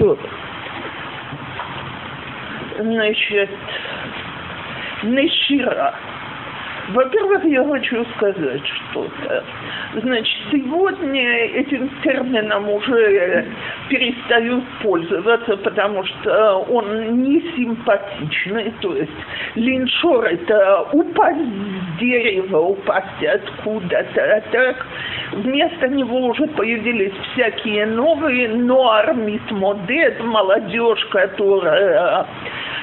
То, значит, Нешира. Во-первых, я хочу сказать что-то. Значит, сегодня этим термином уже перестают пользоваться, потому что он не симпатичный. То есть линшор – это упасть дерева, упасть откуда-то. А так вместо него уже появились всякие новые ноар модет, молодежь, которая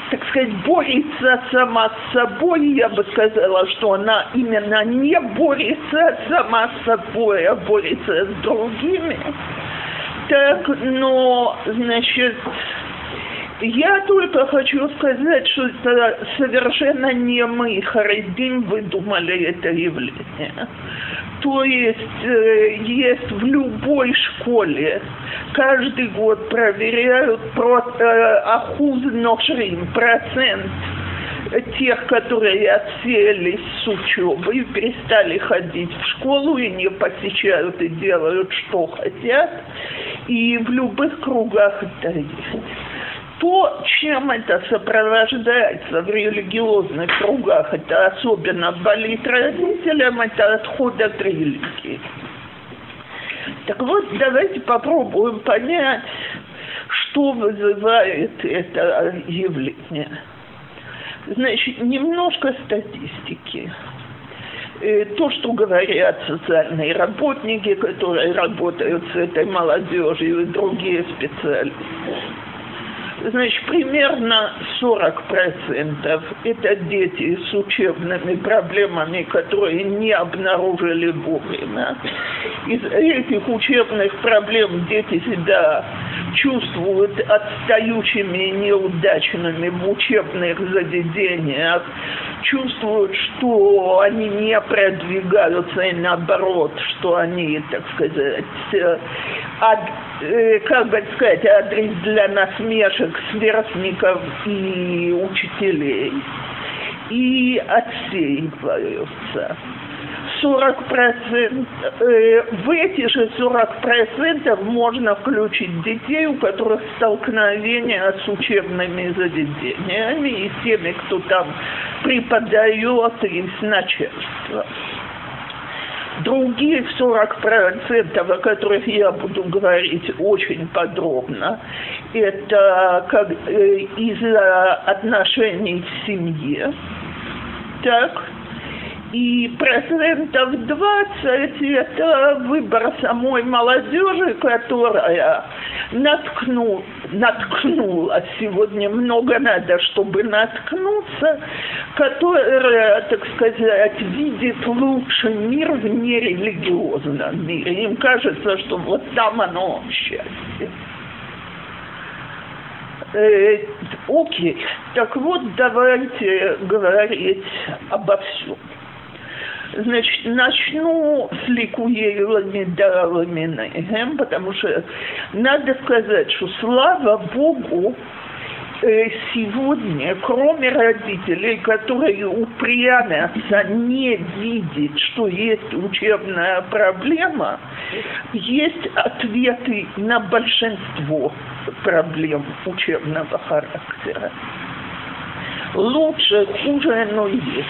так сказать, борется сама с собой, я бы сказала, что она именно не борется сама с собой, а борется с другими. Так, но, значит, я только хочу сказать, что это совершенно не мы, Харидим, выдумали это явление. То есть э, есть в любой школе, каждый год проверяют про, э, ахуз ношрим, процент тех, которые отсеялись с учебы и перестали ходить в школу и не посещают и делают, что хотят. И в любых кругах это есть то, чем это сопровождается в религиозных кругах, это особенно болит родителям, это отход от религии. Так вот, давайте попробуем понять, что вызывает это явление. Значит, немножко статистики. Э, то, что говорят социальные работники, которые работают с этой молодежью и другие специалисты значит, примерно 40% это дети с учебными проблемами, которые не обнаружили вовремя. Из этих учебных проблем дети себя чувствуют отстающими и неудачными в учебных заведениях, чувствуют, что они не продвигаются и наоборот, что они, так сказать, от, э, как бы сказать, адрес для насмешек сверстников и учителей. И отсеиваются. 40 процентов, э, в эти же 40 процентов можно включить детей, у которых столкновения с учебными заведениями и теми, кто там преподает, и с начальством. Другие 40%, о которых я буду говорить очень подробно, это как, э, из-за отношений в семье. Так, и процентов 20 это выбор самой молодежи, которая наткну, наткнула сегодня много надо, чтобы наткнуться, которая, так сказать, видит лучший мир в нерелигиозном мире. Им кажется, что вот там оно счастье. Э, окей, так вот давайте говорить обо всем. Значит, начну с ликуелами дарами, потому что надо сказать, что слава Богу, э, сегодня, кроме родителей, которые упрямятся не видеть, что есть учебная проблема, есть ответы на большинство проблем учебного характера. Лучше, хуже, но есть.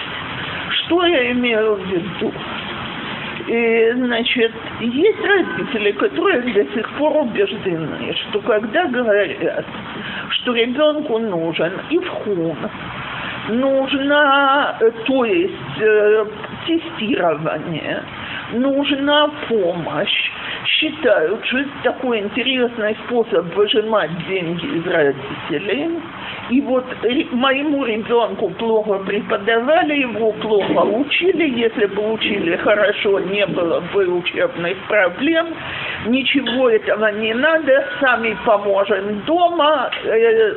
Что я имею в виду? И, значит, есть родители, которые до сих пор убеждены, что когда говорят, что ребенку нужен и вхун, нужно, то есть э, тестирование, нужна помощь, считают, что это такой интересный способ выжимать деньги из родителей – и вот моему ребенку плохо преподавали, его плохо учили. Если бы учили хорошо, не было бы учебных проблем. Ничего этого не надо, сами поможем дома. Э,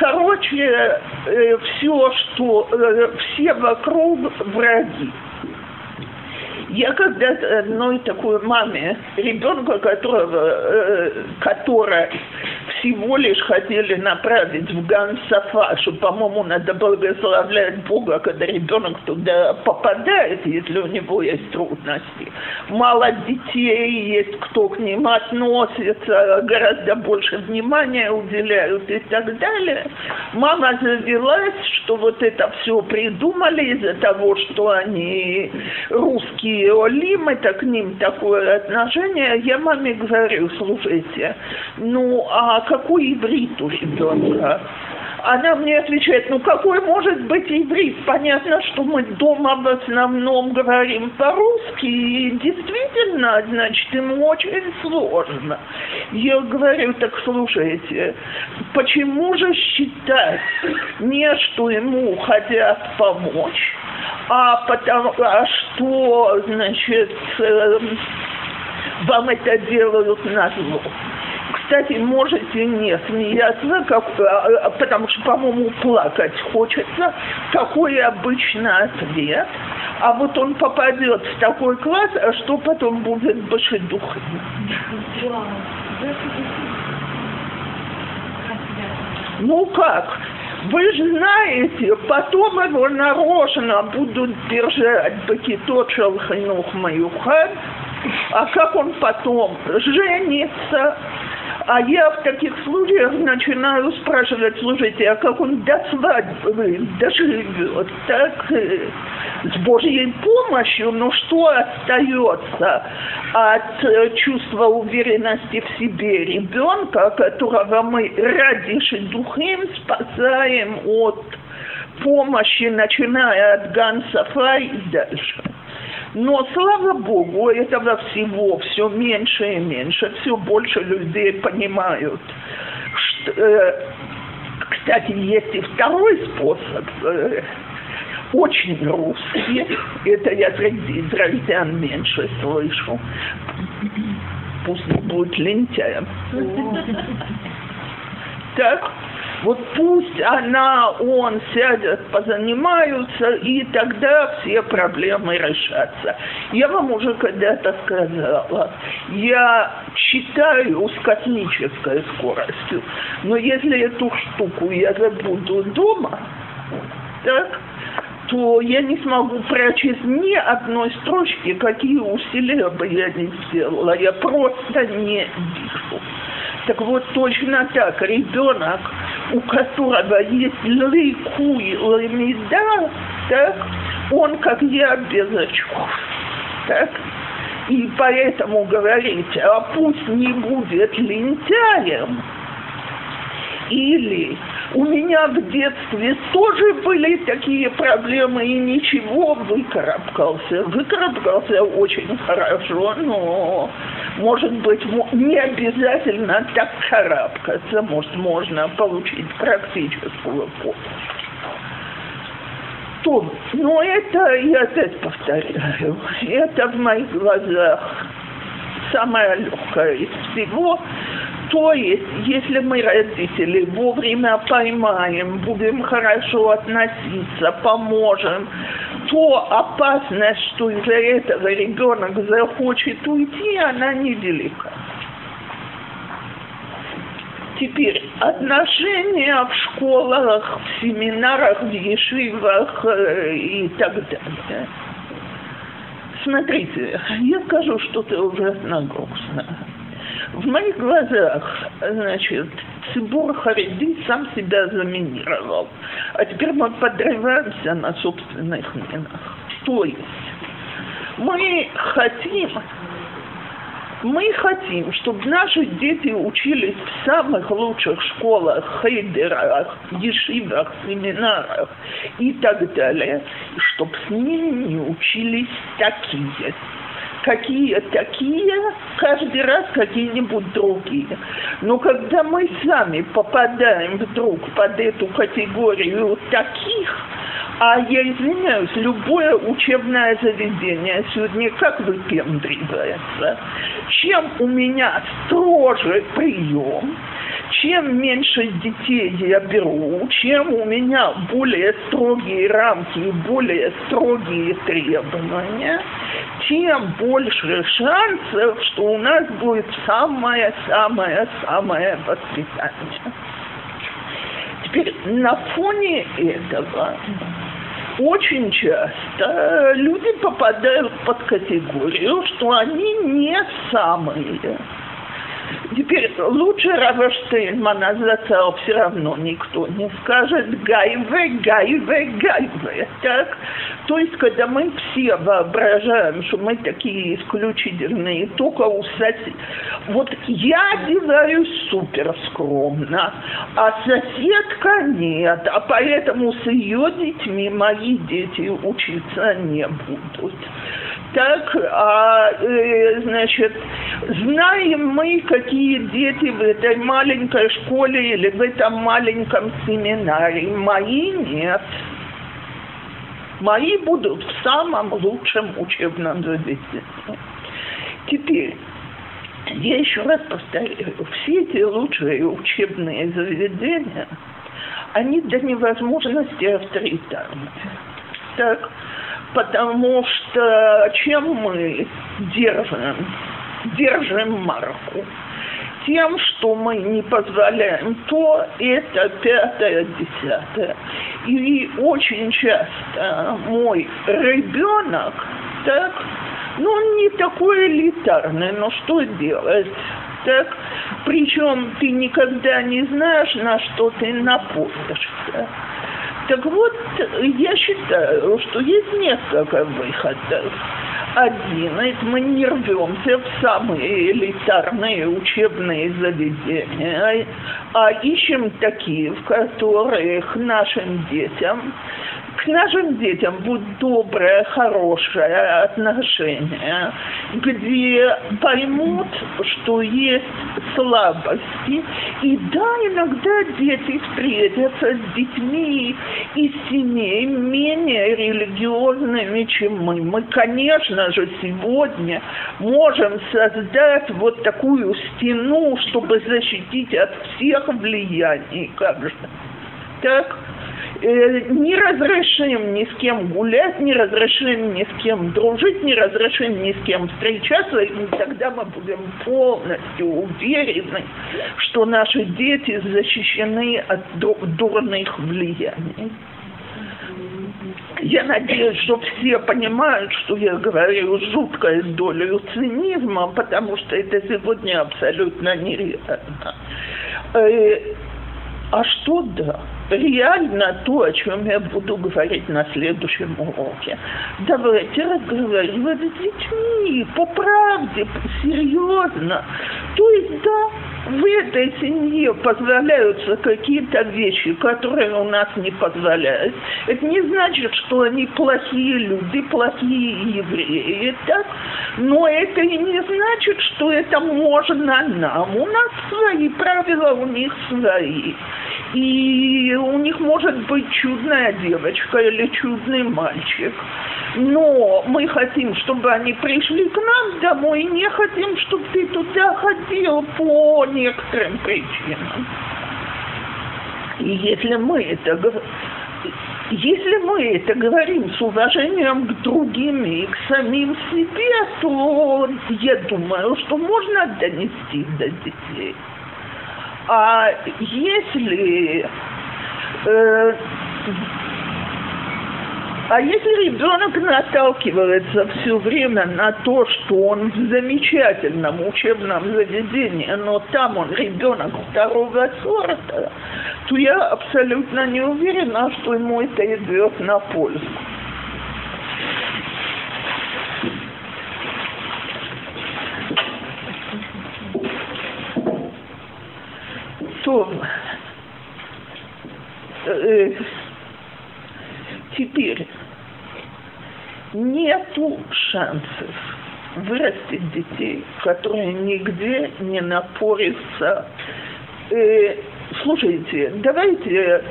короче, э, все, что э, все вокруг враги. Я когда-то одной такой маме, ребенка, которого, которая всего лишь хотели направить в Гансафа, что, по-моему, надо благословлять Бога, когда ребенок туда попадает, если у него есть трудности. Мало детей есть, кто к ним относится, гораздо больше внимания уделяют и так далее. Мама завелась, что вот это все придумали из-за того, что они русские олимы, так к ним такое отношение. Я маме говорю, слушайте, ну а какой иврит у ребенка? Она мне отвечает, ну какой может быть иврит? Понятно, что мы дома в основном говорим по-русски, и действительно, значит, ему очень сложно. Я говорю, так слушайте, почему же считать не, что ему хотят помочь, а потому а что, значит, э, вам это делают на зло? Кстати, можете не смеяться, как, а, потому что, по-моему, плакать хочется. Какой обычно ответ. А вот он попадет в такой класс, а что потом будет башедухой? Ну как? Вы же знаете, потом его нарочно будут держать бакитот шалхинух маюхад, а как он потом женится, а я в таких случаях начинаю спрашивать, слушайте, а как он до свадьбы доживет, так э, с Божьей помощью, но что остается от э, чувства уверенности в себе ребенка, которого мы ради духим спасаем от помощи, начиная от Гансафа и дальше. Но, слава Богу, этого всего все меньше и меньше, все больше людей понимают. Что, э, кстати, есть и второй способ, э, очень русский, это я среди израильтян меньше слышу. Пусть будет лентяем. Так, вот пусть она, он сядет, позанимаются, и тогда все проблемы решатся. Я вам уже когда-то сказала, я читаю с космической скоростью, но если эту штуку я забуду дома, так, то я не смогу прочесть ни одной строчки, какие усилия бы я не сделала. Я просто не вижу. Так вот, точно так, ребенок, у которого есть лыкуй ламида, так, он, как я, без очков. Так? И поэтому говорите, а пусть не будет лентяем, или у меня в детстве тоже были такие проблемы, и ничего, выкарабкался. Выкарабкался очень хорошо, но, может быть, не обязательно так карабкаться. Может, можно получить практическую помощь. То, но это, я опять повторяю, это в моих глазах самое легкое из всего, то есть, если мы, родители, вовремя поймаем, будем хорошо относиться, поможем, то опасность, что из-за этого ребенок захочет уйти, она невелика. Теперь отношения в школах, в семинарах, в ешивах э, и так далее. Смотрите, я скажу что-то ужасно грустное в моих глазах, значит, Цибур Хариди сам себя заминировал. А теперь мы подрываемся на собственных минах. То есть мы хотим, мы хотим, чтобы наши дети учились в самых лучших школах, хейдерах, ешивах, семинарах и так далее, чтобы с ними не учились такие какие такие, каждый раз какие-нибудь другие. Но когда мы сами попадаем вдруг под эту категорию таких, а я извиняюсь, любое учебное заведение сегодня как выпендривается. Чем у меня строже прием, чем меньше детей я беру, чем у меня более строгие рамки и более строгие требования, тем больше шансов, что у нас будет самое-самое-самое воспитание. Теперь на фоне этого очень часто люди попадают под категорию, что они не самые. Теперь лучше Рава Штейнмана зацал все равно никто не скажет гайве, гайве, гайве. Так? То есть, когда мы все воображаем, что мы такие исключительные, только у соседей. Вот я одеваюсь супер скромно, а соседка нет, а поэтому с ее детьми мои дети учиться не будут так, а, э, значит, знаем мы, какие дети в этой маленькой школе или в этом маленьком семинаре. Мои нет. Мои будут в самом лучшем учебном заведении. Теперь, я еще раз повторяю, все эти лучшие учебные заведения, они до невозможности авторитарны. Так, потому что чем мы держим, держим марку? Тем, что мы не позволяем то, это пятое, десятое. И очень часто мой ребенок, так, ну, он не такой элитарный, но что делать? Так, причем ты никогда не знаешь, на что ты напустишься. Так вот, я считаю, что есть несколько выходов. Один, это мы не рвемся в самые элитарные учебные заведения, а ищем такие, в которых нашим детям к нашим детям будет доброе, хорошее отношение, где поймут, что есть слабости. И да, иногда дети встретятся с детьми из семей менее религиозными, чем мы. Мы, конечно же, сегодня можем создать вот такую стену, чтобы защитить от всех влияний, же. Так, не разрешим ни с кем гулять, не разрешим ни с кем дружить, не разрешим ни с кем встречаться, и тогда мы будем полностью уверены, что наши дети защищены от дурных влияний. Я надеюсь, что все понимают, что я говорю с жуткой долей цинизма, потому что это сегодня абсолютно нереально. Э, а что да? Реально то, о чем я буду говорить на следующем уроке. Давайте разговаривать с детьми, по правде, серьезно. То есть, да, в этой семье позволяются какие-то вещи, которые у нас не позволяют. Это не значит, что они плохие люди, плохие евреи, так? Но это и не значит, что это можно нам. У нас свои правила, у них свои. И у них может быть чудная девочка или чудный мальчик. Но мы хотим, чтобы они пришли к нам домой, не хотим, чтобы ты туда ходил по некоторым причинам. И если мы это если мы это говорим с уважением к другим и к самим себе, то я думаю, что можно донести до детей. А если э, а если ребенок наталкивается все время на то, что он в замечательном учебном заведении, но там он ребенок второго сорта, то я абсолютно не уверена, что ему это идет на пользу. То э, теперь нету шансов вырастить детей, которые нигде не напорятся. Э, слушайте, давайте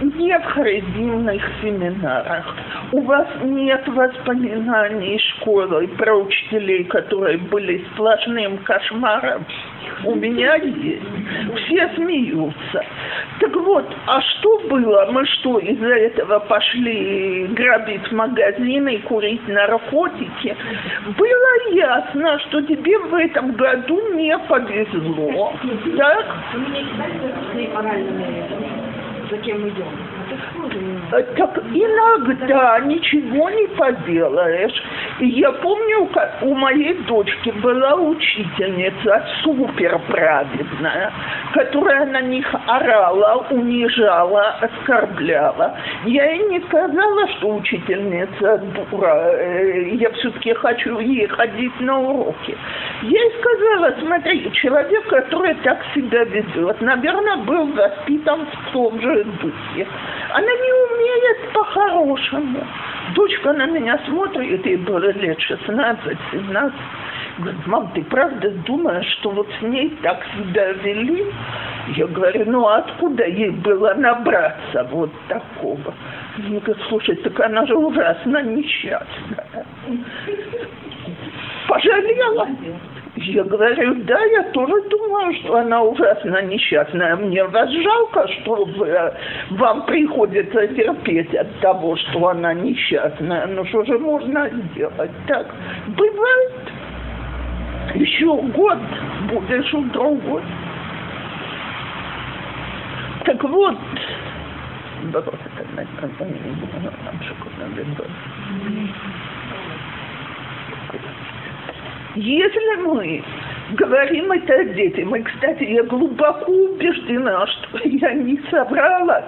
не в харидимных семинарах. У вас нет воспоминаний школы про учителей, которые были сплошным кошмаром. У меня есть. Все смеются. Так вот, а что было? Мы что, из-за этого пошли грабить магазины и курить наркотики? Было ясно, что тебе в этом году не повезло. Так? Кем идем? Э, так иногда ничего не поделаешь. Я помню, как у моей дочки была учительница супер праведная, которая на них орала, унижала, оскорбляла. Я ей не сказала, что учительница дура, э, я все-таки хочу ей ходить на уроки. Я ей сказала, смотри, человек, который так себя ведет, наверное, был воспитан в том же духе. Она не умеет по-хорошему. Дочка на меня смотрит, ей было лет 16-17. Говорит, мам, ты правда думаешь, что вот с ней так себя вели? Я говорю, ну а откуда ей было набраться вот такого? Она говорит, слушай, так она же ужасно несчастная. Пожалела. Я говорю, да, я тоже думаю, что она ужасно несчастная. Мне вас жалко, что вы, вам приходится терпеть от того, что она несчастная. Ну что же можно сделать? Так бывает. Еще год будешь у другой. Так вот, если мы говорим это детям, и, кстати, я глубоко убеждена, что я не собрала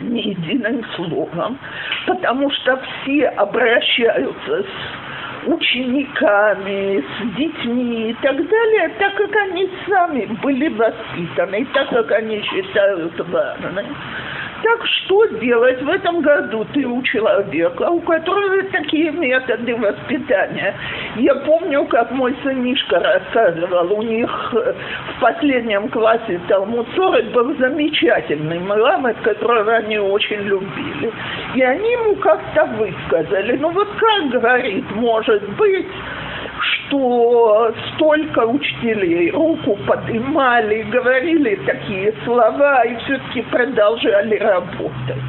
ни единым словом, потому что все обращаются с учениками, с детьми и так далее, так как они сами были воспитаны, так как они считают важным. Так что делать в этом году ты у человека, у которого такие методы воспитания? Я помню, как мой сынишка рассказывал, у них в последнем классе Талмуд был замечательный мламет, которого они очень любили. И они ему как-то высказали, ну вот как, говорит, может быть, что столько учителей руку поднимали, говорили такие слова и все-таки продолжали работать.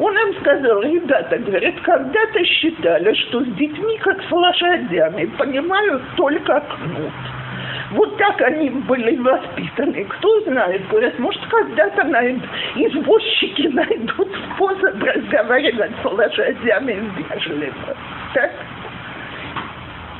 Он им сказал, ребята, говорит, когда-то считали, что с детьми, как с лошадями, понимают только кнут. Вот так они были воспитаны. Кто знает, говорят, может, когда-то найд... извозчики найдут способ разговаривать с лошадями вежливо. Так?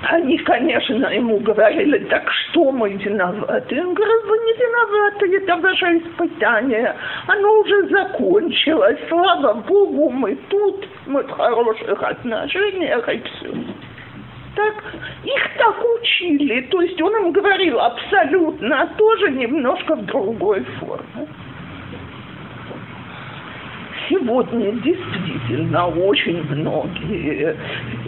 Они, конечно, ему говорили, так что мы виноваты? Он говорит, вы не виноваты, это ваше испытание. Оно уже закончилось, слава Богу, мы тут, мы в хороших отношениях и все. Так, их так учили, то есть он им говорил абсолютно, а тоже немножко в другой форме сегодня действительно очень многие.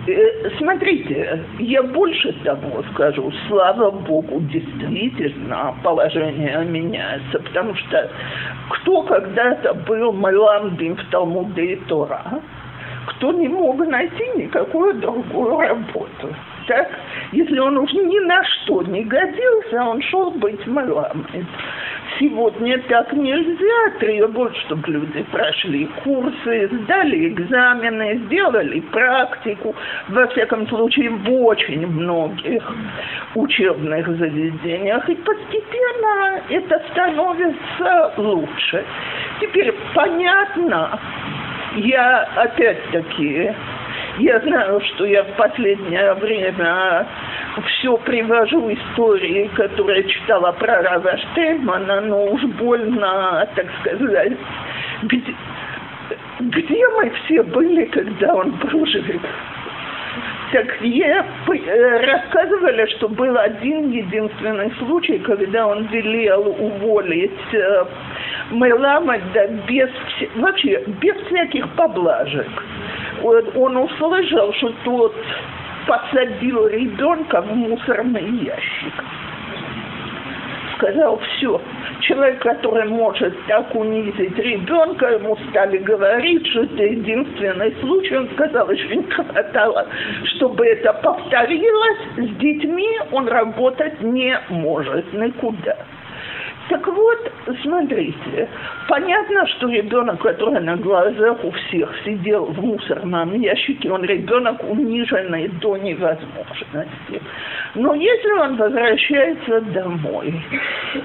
Э, смотрите, я больше того скажу, слава Богу, действительно положение меняется, потому что кто когда-то был Майламдин в Талмуде и Тора, кто не мог найти никакую другую работу. Так, если он уж ни на что не годился, он шел быть Майламдин. Сегодня так нельзя требовать, чтобы люди прошли курсы, сдали экзамены, сделали практику. Во всяком случае, в очень многих учебных заведениях. И постепенно это становится лучше. Теперь понятно, я опять-таки я знаю, что я в последнее время все привожу истории, которые читала про Рава Штеймана, но уж больно, так сказать, где, где мы все были, когда он был жив? Так я э, рассказывали, что был один единственный случай, когда он велел уволить э, Мелама без, вообще без всяких поблажек. Он услышал, что тот посадил ребенка в мусорный ящик. Сказал, все, человек, который может так унизить ребенка, ему стали говорить, что это единственный случай, он сказал, еще не хватало, чтобы это повторилось, с детьми он работать не может. Никуда. Так вот, смотрите, понятно, что ребенок, который на глазах у всех сидел в мусорном ящике, он ребенок униженный до невозможности. Но если он возвращается домой,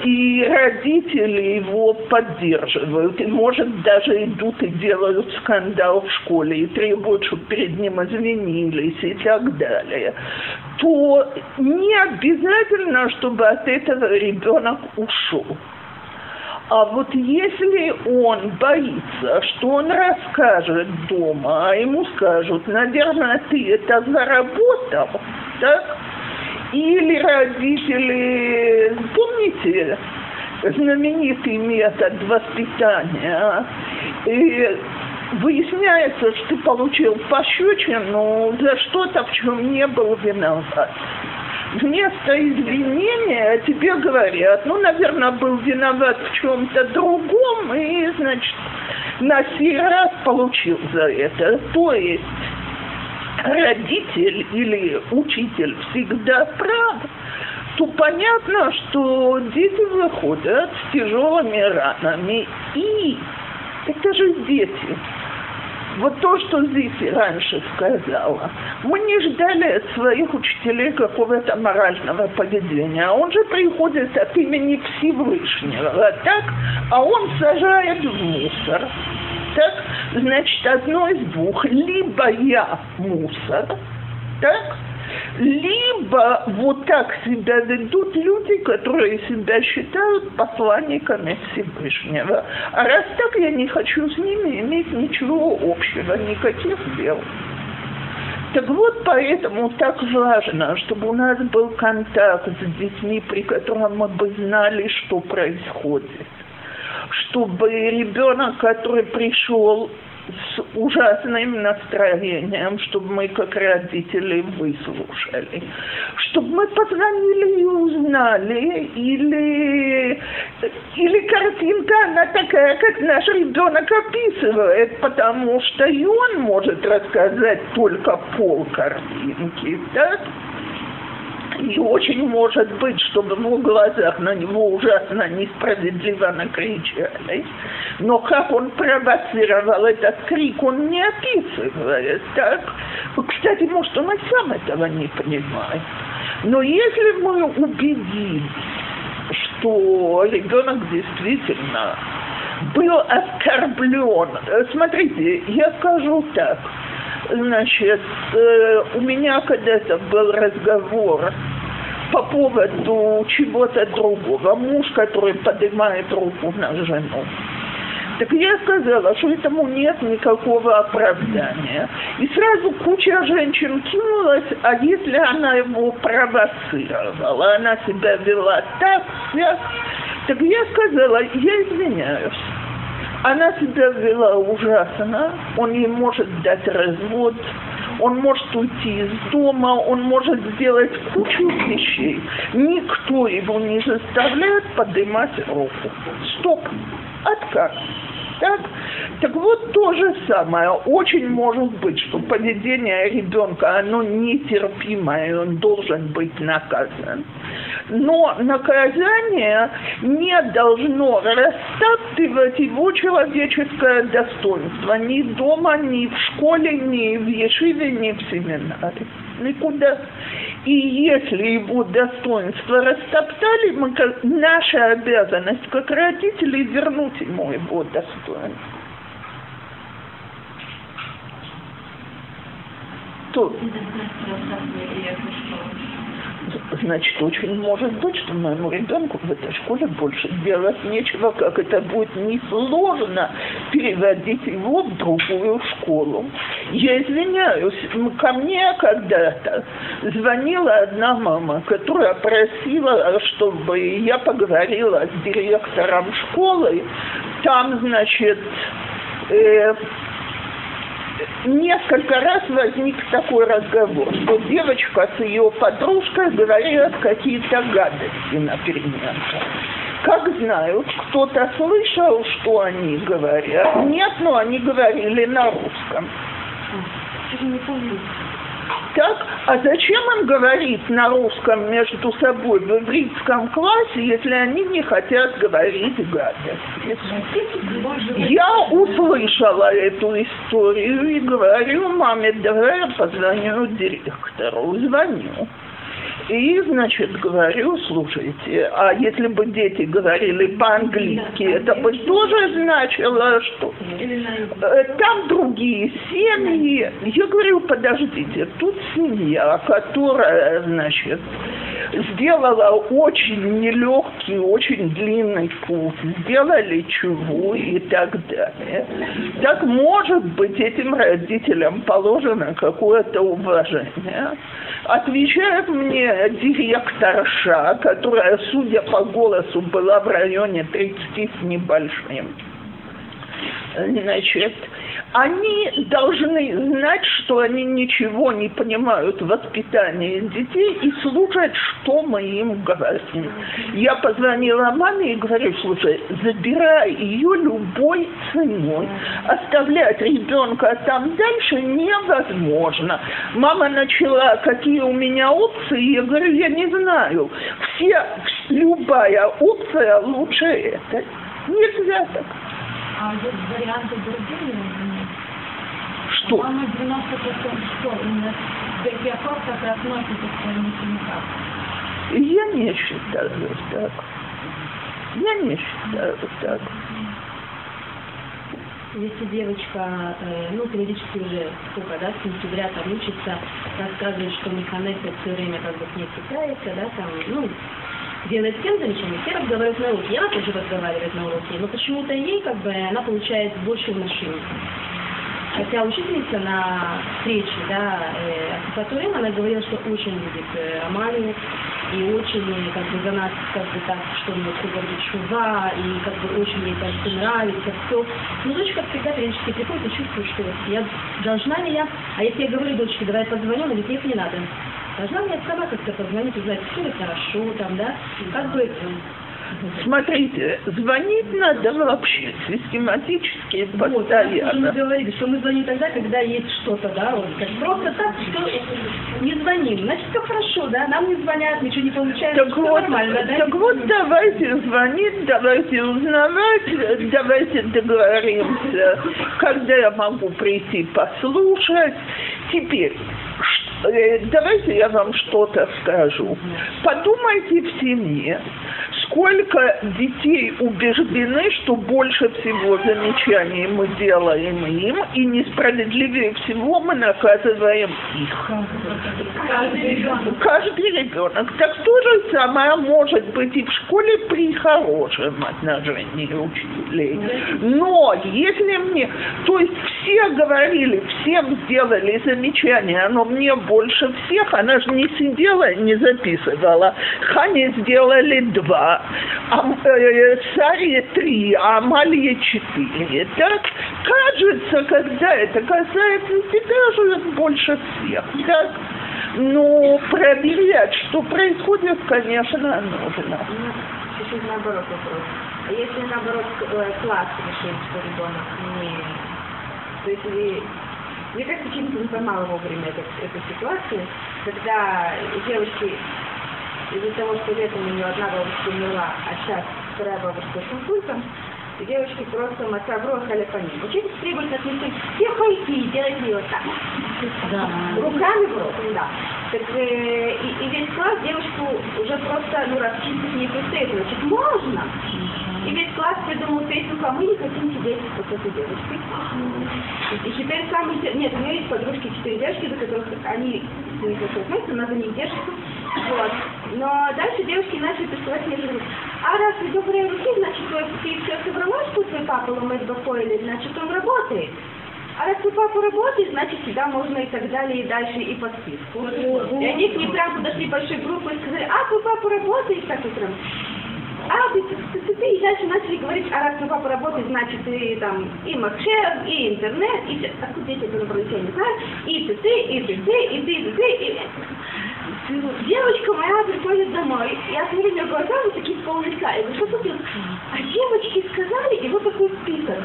и родители его поддерживают, и, может, даже идут и делают скандал в школе, и требуют, чтобы перед ним извинились и так далее, то не обязательно, чтобы от этого ребенок ушел. А вот если он боится, что он расскажет дома, а ему скажут, наверное, ты это заработал, так? Или родители, помните, знаменитый метод воспитания, и выясняется, что ты получил пощечину за что-то, в чем не был виноват. Вместо извинения тебе говорят, ну, наверное, был виноват в чем-то другом, и, значит, на сей раз получил за это. То есть родитель или учитель всегда прав, то понятно, что дети выходят с тяжелыми ранами, и это же дети. Вот то, что здесь раньше сказала. Мы не ждали от своих учителей какого-то морального поведения. А он же приходит от имени Всевышнего, так? А он сажает в мусор. Так? Значит, одно из двух. Либо я мусор, так? Либо вот так себя ведут люди, которые себя считают посланниками Всевышнего. А раз так, я не хочу с ними иметь ничего общего, никаких дел. Так вот, поэтому так важно, чтобы у нас был контакт с детьми, при котором мы бы знали, что происходит. Чтобы ребенок, который пришел с ужасным настроением, чтобы мы как родители выслушали, чтобы мы позвонили и узнали, или, или картинка, она такая, как наш ребенок описывает, потому что и он может рассказать только пол картинки, так? И очень может быть, чтобы в его глазах на него ужасно несправедливо накричали. Но как он провоцировал этот крик, он не описывает. Так? Кстати, может, он и сам этого не понимает. Но если мы убедились, что ребенок действительно был оскорблен. Смотрите, я скажу так. Значит, э, у меня когда-то был разговор по поводу чего-то другого. Муж, который поднимает руку на жену. Так я сказала, что этому нет никакого оправдания. И сразу куча женщин кинулась, а если она его провоцировала, она себя вела так, так, так я сказала, я извиняюсь. Она себя вела ужасно, он ей может дать развод, он может уйти из дома, он может сделать кучу вещей. Никто его не заставляет поднимать руку. Стоп, отказ. Так? так вот то же самое. Очень может быть, что поведение ребенка, оно нетерпимое, он должен быть наказан но наказание не должно растаптывать его человеческое достоинство ни дома, ни в школе, ни в Ешиве, ни в семинаре. Никуда. И если его достоинство растоптали, мы, как, наша обязанность как родители вернуть ему его достоинство. То значит, очень может быть, что моему ребенку в этой школе больше делать нечего, как это будет несложно переводить его в другую школу. Я извиняюсь, ко мне когда-то звонила одна мама, которая просила, чтобы я поговорила с директором школы. Там, значит, э, несколько раз возник такой разговор, что девочка с ее подружкой говорят какие-то гадости на переменках. Как знают, кто-то слышал, что они говорят? Нет, но они говорили на русском. не помню. Так, а зачем им говорить на русском между собой в ивритском классе, если они не хотят говорить гадости? Я услышала эту историю и говорю маме, давай я позвоню директору. Звоню. И, значит, говорю, слушайте, а если бы дети говорили по-английски, это бы тоже значило, что э, там другие семьи. Я говорю, подождите, тут семья, которая, значит, сделала очень нелегкий, очень длинный путь, сделали чего и так далее. Так, может быть, этим родителям положено какое-то уважение. Отвечает мне директорша, которая, судя по голосу, была в районе 30 с небольшим. Значит, они должны знать, что они ничего не понимают в воспитании детей и слушать, что мы им говорим. Я позвонила маме и говорю, слушай, забирай ее любой ценой. Оставлять ребенка там дальше невозможно. Мама начала, какие у меня опции, я говорю, я не знаю. Все, любая опция лучше этой. Нельзя так. А есть варианты другие? Что? По-моему, 90% что именно Бекиаков как относится к своим ученикам. Я не считаю так. Я не считаю так. Если девочка, э, ну, периодически уже сколько, да, с сентября там учится, рассказывает, что Механесса все время как бы с ней цепляется, да, там, ну, делает всем замечания, все разговаривают на уроке, я тоже разговариваю на уроке, но почему-то ей, как бы, она получает больше отношений. Хотя учительница на встрече, да, э, Асифатурим, она говорила, что очень любит э, Амалию, и очень э, как бы за нас как бы так, что все говорит шува, и как бы очень ей так все нравится, все. Но дочка всегда периодически приходит и чувствует, что я должна ли я, а если я говорю дочке, давай позвоню, она говорит, не надо. Должна мне сама как-то позвонить, узнать, все ли хорошо там, да, как бы Смотрите, звонить надо вообще систематически, Вот, мы постоянно. говорили, что мы звоним тогда, когда есть что-то, да, вот как просто так, что не звоним, значит все хорошо, да, нам не звонят, ничего не получается, Так все вот, нормально, да. так вот давайте звонить, давайте узнавать, давайте договоримся, когда я могу прийти послушать. Теперь, э, давайте я вам что-то скажу. Подумайте в семье, сколько детей убеждены, что больше всего замечаний мы делаем им, и несправедливее всего мы наказываем их. Каждый ребенок. Так то же самое может быть и в школе при хорошем отношении учителей. Но если мне, то есть все говорили, всем сделали замечания, но мне больше всех, она же не сидела, не записывала. Хане сделали два, а э, Саре три, а Амалии четыре. Так кажется, когда это касается тебя же больше всех. Так? Ну, проверять, что происходит, конечно, нужно. чуть-чуть наоборот вопрос. А если наоборот э, класс решил, что ребенок не... То есть вы... Мне кажется, ученица не поймала вовремя эту, эту ситуацию, когда девочки из-за того, что летом у нее одна бабушка умерла, а сейчас вторая бабушка с инсультом, и девочки просто по ним. Учитель требует от них все пойти и делать ее так. Да. Руками в рот, да. Так, э, и, и весь класс девочку уже просто, ну, расчистить не предстоит. Значит, можно. И весь класс придумал песню, а мы не хотим сидеть вот с этой девочкой. И теперь самый... те- Нет, у меня есть подружки, четыре девочки, за которых они с ними как знаете, она за них держится. Вот. Но дальше девушки начали присылать мне говорить, а раз вы добрые руки, значит, ты все собрала, что твой папа ломает бакоили, значит, он работает. А раз твой папа работает, значит, сюда можно и так далее, и дальше, и по списку. И они к ним прям подошли большой группой и сказали, а, твой папа работает, так прям. А, ты ты, ты, ты, и дальше начали говорить, а раз твой папа работает, значит, ты там и Макшер, и интернет, и все. Откуда дети это набрались, я не знаю. И ты, ты, и ты, ты, и ты, и ты, и... Девочка моя приходит домой, я смотрю, нее глаза вот такие полные Я говорю, что тут? А девочки сказали, и вот такой список.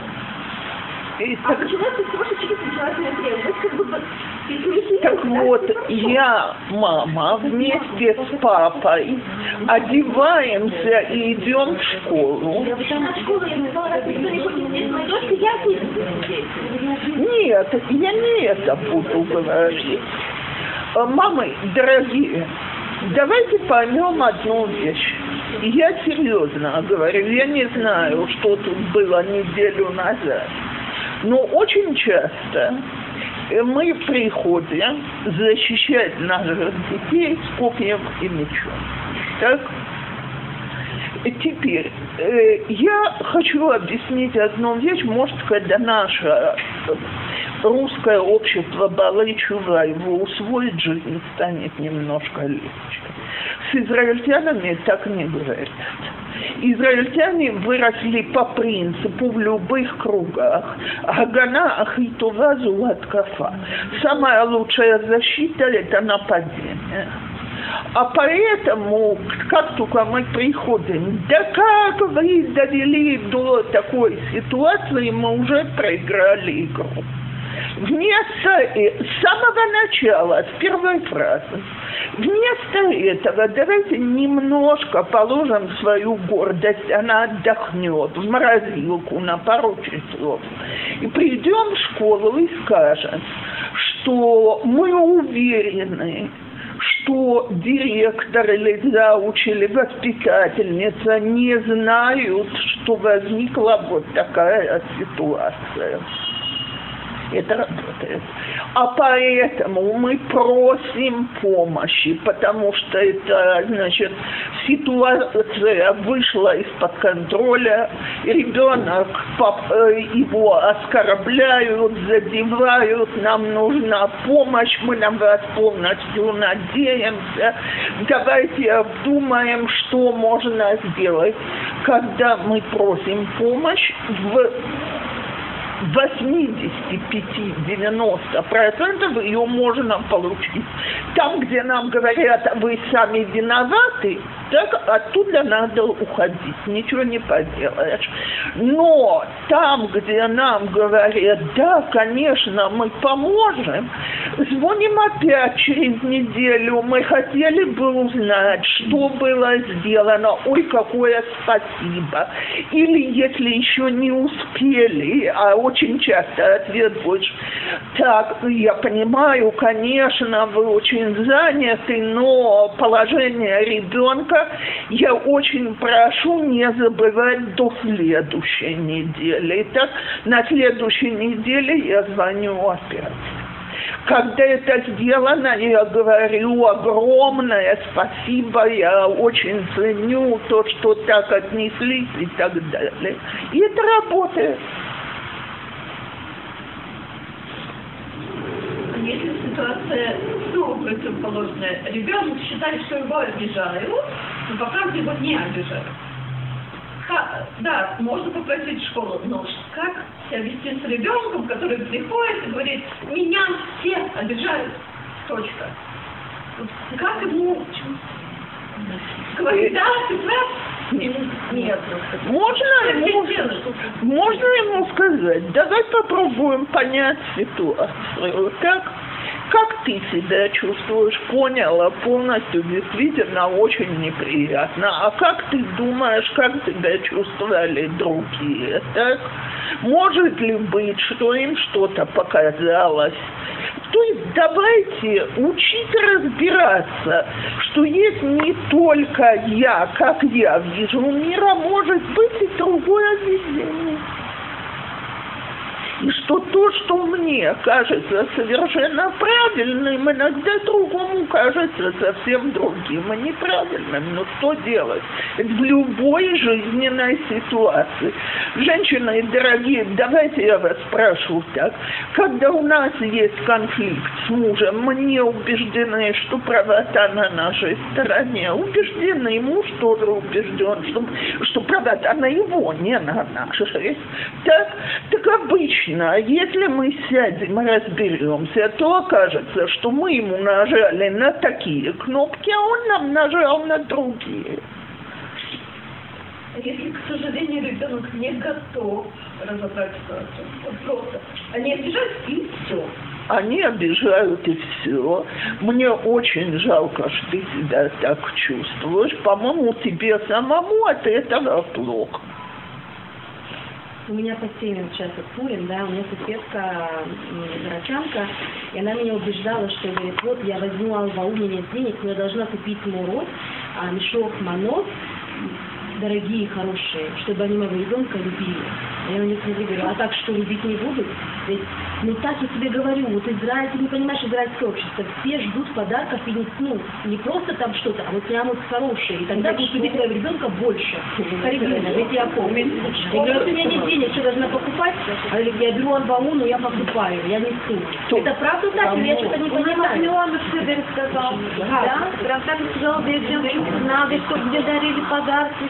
И А так, начинается с того, что через началась требовать. Это как будто переключили, так вот, я, мама, вместе с папой одеваемся и идем в школу. Не. Нет, я не это буду говорить. Э, Мамы, дорогие, давайте поймем одну вещь. Я серьезно говорю, я не знаю, что тут было неделю назад. Но очень часто э, мы приходим защищать наших детей с копьем и мечом. Так? Теперь, э, я хочу объяснить одну вещь, может, когда наше э, русское общество Балычува его усвоит, жизнь станет немножко легче. С израильтянами так не говорят. Израильтяне выросли по принципу в любых кругах. Агана Ахитова Зулаткафа. Самая лучшая защита – это нападение. А поэтому, как только мы приходим, да как вы довели до такой ситуации, мы уже проиграли игру. Вместо э- с самого начала, с первой фразы, вместо этого давайте немножко положим свою гордость, она отдохнет в морозилку на пару часов. И придем в школу и скажем, что мы уверены, что директор или зауч или воспитательница не знают, что возникла вот такая ситуация. Это работает. А поэтому мы просим помощи, потому что это, значит, ситуация вышла из-под контроля, ребенок, э, его оскорбляют, задевают, нам нужна помощь, мы на вас полностью надеемся. Давайте обдумаем, что можно сделать. Когда мы просим помощь, в 85-90% ее можно получить. Там, где нам говорят, вы сами виноваты, так оттуда надо уходить, ничего не поделаешь. Но там, где нам говорят, да, конечно, мы поможем, звоним опять через неделю, мы хотели бы узнать, что было сделано, ой, какое спасибо. Или если еще не успели, а очень часто ответ больше, так, я понимаю, конечно, вы очень заняты, но положение ребенка я очень прошу не забывать до следующей недели. Итак, на следующей неделе я звоню опять. Когда это сделано, я говорю огромное спасибо, я очень ценю то, что так отнеслись и так далее. И это работает. Если ситуация снова противоположная, ребенок считает, что его обижают, но по правде его не обижают. Ха- да, можно попросить школу, но как себя вести с ребенком, который приходит и говорит, меня все обижают, точка. Как ему говорить, да, ты прав? Нет. Можно ему, можно ему сказать, давай попробуем понять ситуацию. Как, как ты себя чувствуешь? Поняла полностью, действительно очень неприятно. А как ты думаешь, как себя чувствовали другие? Так? Может ли быть, что им что-то показалось? То есть давайте учить разбираться, что есть не только я, как я вижу мира, может быть и другое видение. Что то, что мне кажется совершенно правильным, иногда другому кажется совсем другим и неправильным. Но что делать? В любой жизненной ситуации. Женщины, дорогие, давайте я вас спрошу так. Когда у нас есть конфликт с мужем, мы не убеждены, что правота на нашей стороне. Убеждены, и муж тоже убежден, что, что правота на его, не на нашей. Так, так обычно, если мы сядем и разберемся, то окажется, что мы ему нажали на такие кнопки, а он нам нажал на другие. Если, к сожалению, ребенок не готов разобрать ситуацию, просто они обижают и все. Они обижают и все. Мне очень жалко, что ты себя так чувствуешь. По-моему, тебе самому от этого плохо. У меня по теме вот сейчас Пурим, да, у меня соседка горожанка, и она меня убеждала, что говорит, вот я возьму алва, у меня денег, но я должна купить мурот, а мешок манот, дорогие, хорошие, чтобы они моего ребенка любили. А я у них говорю, а так что, любить не будут? Ведь, ну так я тебе говорю, вот Израиль, ты не понимаешь израильское общество, все ждут подарков и не, ну, не просто там что-то, а вот прям вот хорошие. И тогда будешь любить твоего ребенка больше. Карибина, ведь я помню. Я говорю, у меня нет денег, что должна покупать? А я беру албаун, но я покупаю, я несу. Это правда так? Или я что-то не понимаю? Миллион Сидор сказал, да, прям так сказал, детям, надо, чтобы мне дарили подарки.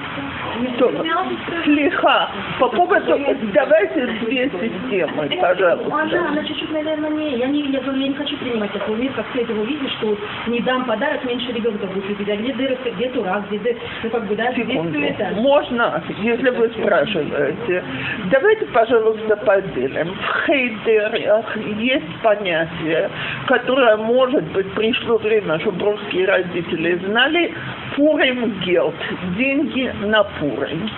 Слегка, по поводу, давайте две системы, пожалуйста. Она, она чуть-чуть, наверное, не, я не, я говорю, я не хочу принимать такой мир, как все этого видят, что не дам подарок, меньше ребенка будет любить, а где дыры, где турак, где дыры, ну как бы, да, Секунду. все это. Можно, если вы спрашиваете. Давайте, пожалуйста, поделим. В хейдерах есть понятие, которое, может быть, пришло время, чтобы русские родители знали, Пурим гелт, деньги на Пурим.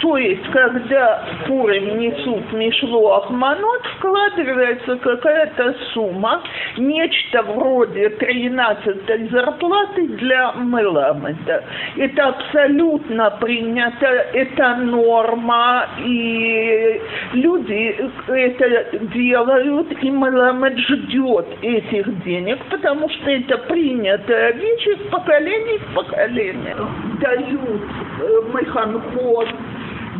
То есть, когда Пурим несут мишлуах манот, вкладывается какая-то сумма, нечто вроде 13 зарплаты для Меламеда. Это абсолютно принято, это норма, и люди это делают, и Меламед ждет этих денег, потому что это принятая вещь из поколения в поколение. Дают э, механход,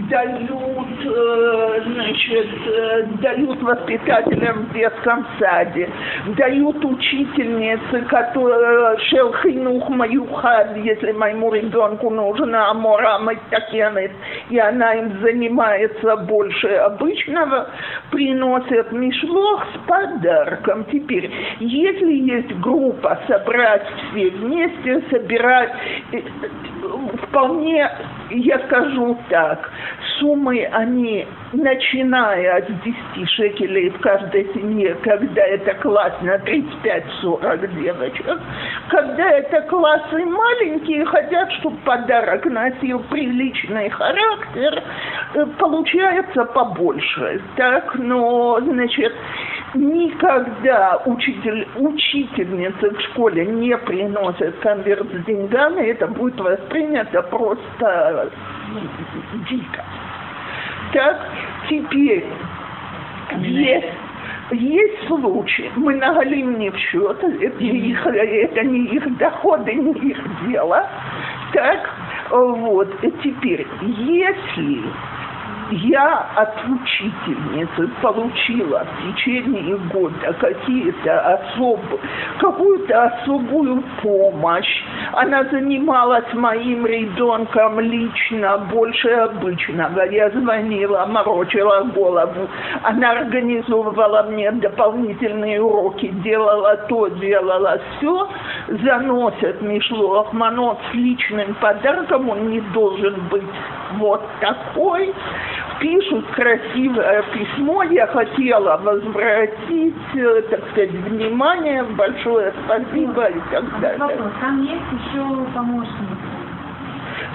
дают, э, значит, э, дают воспитателям в детском саде, дают учительнице, которая шелхинух маюхад, если моему ребенку нужна амора такенет, и она им занимается больше обычного, приносят мишлох с подарком. Теперь, если есть группа собрать все вместе, собирать, э, вполне, я скажу так, суммы, они, начиная от 10 шекелей в каждой семье, когда это класс на 35-40 девочек, когда это классы маленькие, хотят, чтобы подарок носил приличный характер, э, получается побольше. Так, но, значит, никогда учитель, учительница в школе не приносит конверт с деньгами, это будет воспринято просто ну, дико. Так, теперь есть, есть случаи, мы наголим не в счет, это не, их, это не их доходы, не их дело. Так, вот, теперь, если я от учительницы получила в течение года какие-то особые, какую-то особую помощь. Она занималась моим ребенком лично больше обычного. Я звонила, морочила голову. Она организовывала мне дополнительные уроки, делала то, делала все. Заносят Мишлу Ахманот с личным подарком, он не должен быть вот такой пишут красивое письмо, я хотела возвратить, э, так сказать, внимание, большое спасибо и так далее. Вопрос, там есть еще помощник.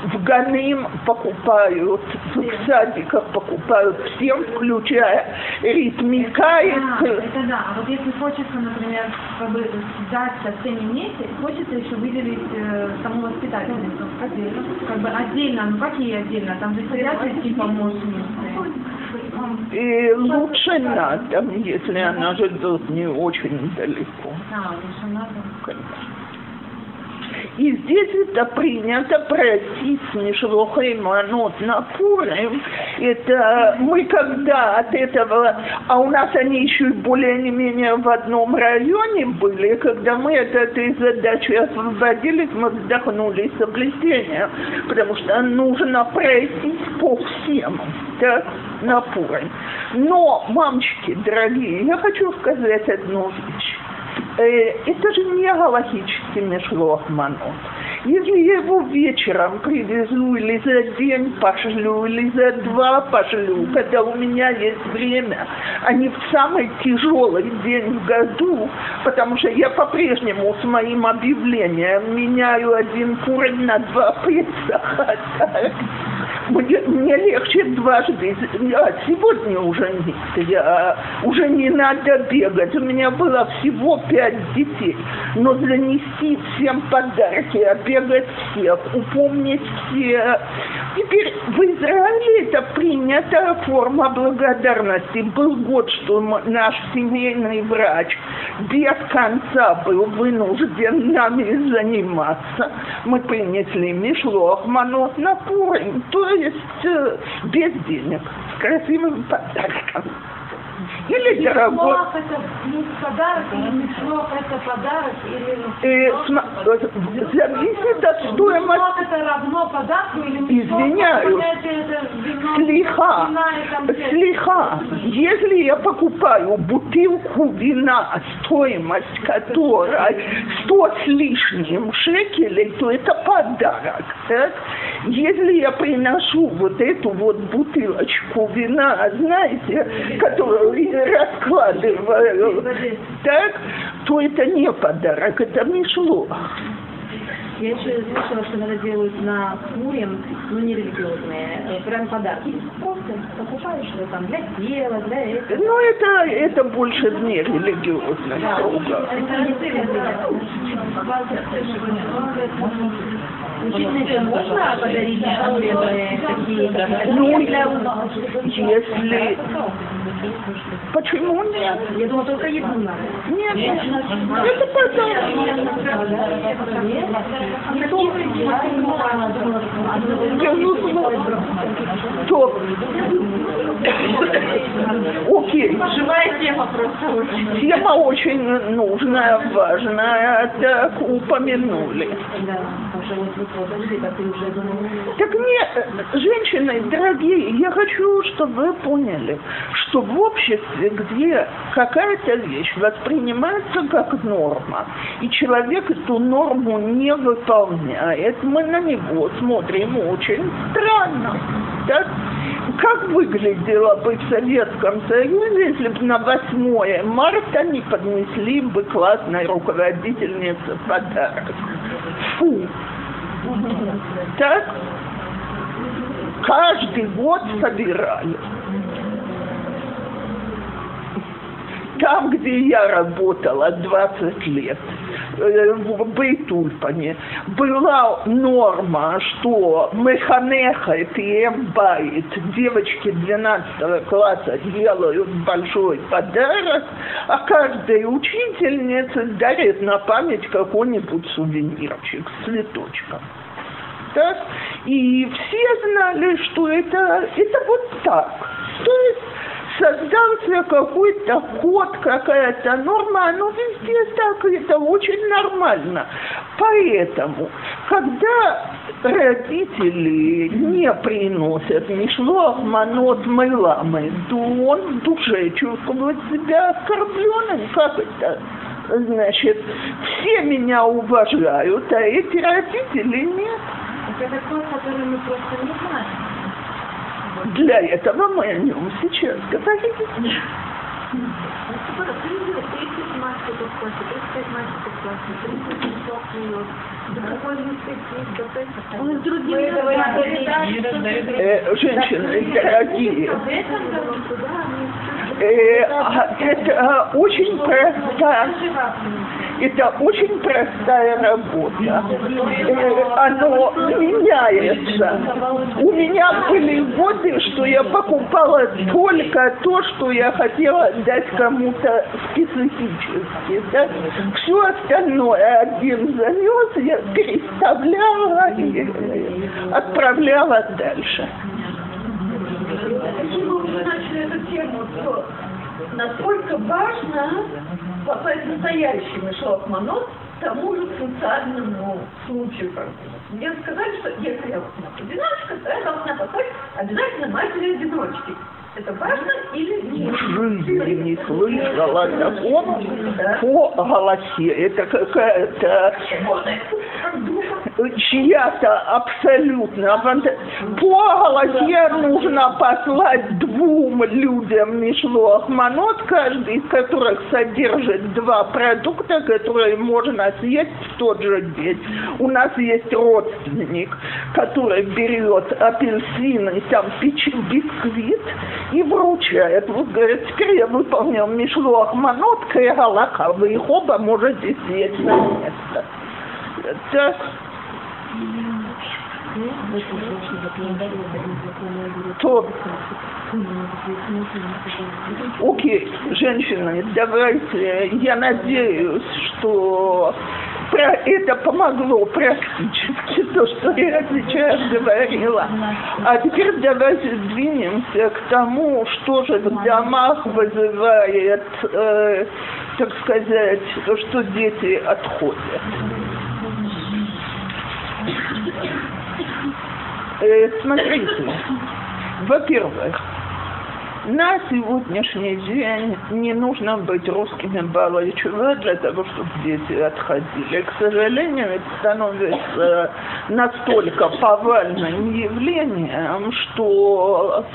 В Ганым покупают, в садиках покупают всем, включая ритмикает. А, это да. А вот если хочется, например, как бы дать со всеми вместе, хочется еще выделить э, саму воспитательницу. Отдельно. Как бы отдельно, ну какие отдельно? Там же сидят эти помощницы. И лучше на дом, если она живет не очень далеко. А, лучше надо. Конечно. И здесь это принято пройти с Мишлохой Манот на Пурим. Это мы когда от этого, а у нас они еще и более не менее в одном районе были, когда мы от этой задачи освободились, мы вздохнули с облегчением, потому что нужно пройтись по всем, так, на Пурим. Но, мамочки дорогие, я хочу сказать одну вещь. Э, это же не галактический манот. Если его вечером привезу или за день пошлю, или за два пошлю, когда у меня есть время, а не в самый тяжелый день в году, потому что я по-прежнему с моим объявлением меняю один курень на два Песаха. Мне, мне легче дважды. А сегодня уже нет. Я, уже не надо бегать. У меня было всего пять детей. Но занести всем подарки, обегать всех, упомнить все. Теперь в Израиле это принятая форма благодарности. Был год, что наш семейный врач без конца был вынужден нами заниматься. Мы принесли мишлох, манот на Пурим. То есть э, без денег, красивым подарком. Или дорогой. Мишлох это ну, подарок, или мишлох это подарок, или... Это- э, зависит от стоимости. Мишлох это равно подарку, или мишлох Извиняюсь. вино, Слиха, и слиха, если я покупаю бутылку вина, стоимость которой сто с лишним шекелей, то это подарок. Так? Если я приношу вот эту вот бутылочку вина, знаете, которую я раскладываю, так, то это не подарок, это мишло. Я еще слышала, что надо делают на Пурим, ну не религиозные, э, прям подарки. Просто покупаешь что там для тела, для этого. Ну, это, это больше в нерелигиозных кругах. Это не Учительнице можно подарить э, такие Ну, для Если... Почему нет? Я думала, только еду надо. Нет, это подарок. Ну, Стоп. Окей. Тема просто. Тема очень нужная, важная, так упомянули. Да, уже. Так нет, женщины, дорогие, я хочу, чтобы вы поняли, что в обществе, где какая-то вещь воспринимается как норма, и человек эту норму не выполняет, мы на него смотрим очень странно. Так? Как выглядело бы в Советском Союзе, если бы на 8 марта не поднесли бы классной руководительнице подарок? Фу! Так? Каждый год собирали. Там, где я работала 20 лет, э, в Бейтульпане, была норма, что механехает и эмбайт, девочки 12 класса делают большой подарок, а каждая учительница дарит на память какой-нибудь сувенирчик с цветочком. Так? И все знали, что это, это вот так. То есть создался какой-то код, какая-то норма, оно везде так, это очень нормально. Поэтому, когда родители не приносят мишлох, манот, мыламы, то он в душе чувствует себя оскорбленным. Как это? Значит, все меня уважают, а эти родители нет. Это код, который мы просто не знаем. Для этого мы о нем сейчас говорим. Сколько? 30 мальчиков в классе, 35 мальчиков в классе, 30 часов вперед. Да какой же успеть до Песаха? Он с другими говорит, Э, женщины дорогие, э, а, это а, очень просто. Это очень простая работа. Э, Оно меняется. У меня были годы, что я покупала только то, что я хотела дать кому-то специфически. Да? Все остальное один занес, я переставляла и отправляла дальше. Почему вы начали эту тему, насколько важно попасть в настоящий мешок манот тому же социальному случаю. Мне сказали, что если я вот одиночка, то я должна попасть обязательно матери-одиночки. Это важно или нет? В жизни не слышала такого по голосе. Это какая-то чья-то абсолютно аванта- по голосе нужно послать двум людям мишлох манот, каждый из которых содержит два продукта, которые можно съесть в тот же день. У нас есть родственник, который берет апельсин и там печь бисквит и вручает. Вот говорит, теперь я выполнил мишлох манот, галаха, вы их оба можете съесть на место. Это то Окей, женщины, давайте, я надеюсь, что про это помогло практически то, что я сейчас говорила. А теперь давайте двинемся к тому, что же в домах вызывает, э, так сказать, что дети отходят. Э, смотрите, во-первых, на сегодняшний день не нужно быть русскими балайчува для того, чтобы дети отходили. К сожалению, это становится настолько повальным явлением, что...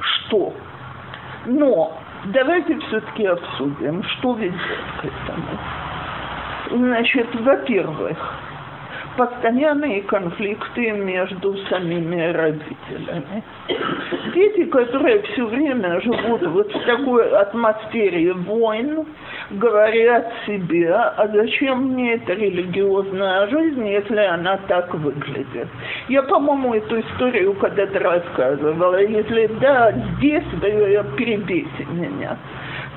что? Но давайте все-таки обсудим, что ведет к этому. Значит, во-первых, постоянные конфликты между самими родителями. Дети, которые все время живут вот в такой атмосфере войн, говорят себе, а зачем мне эта религиозная жизнь, если она так выглядит? Я, по-моему, эту историю когда-то рассказывала. Если да, здесь вы перебейте меня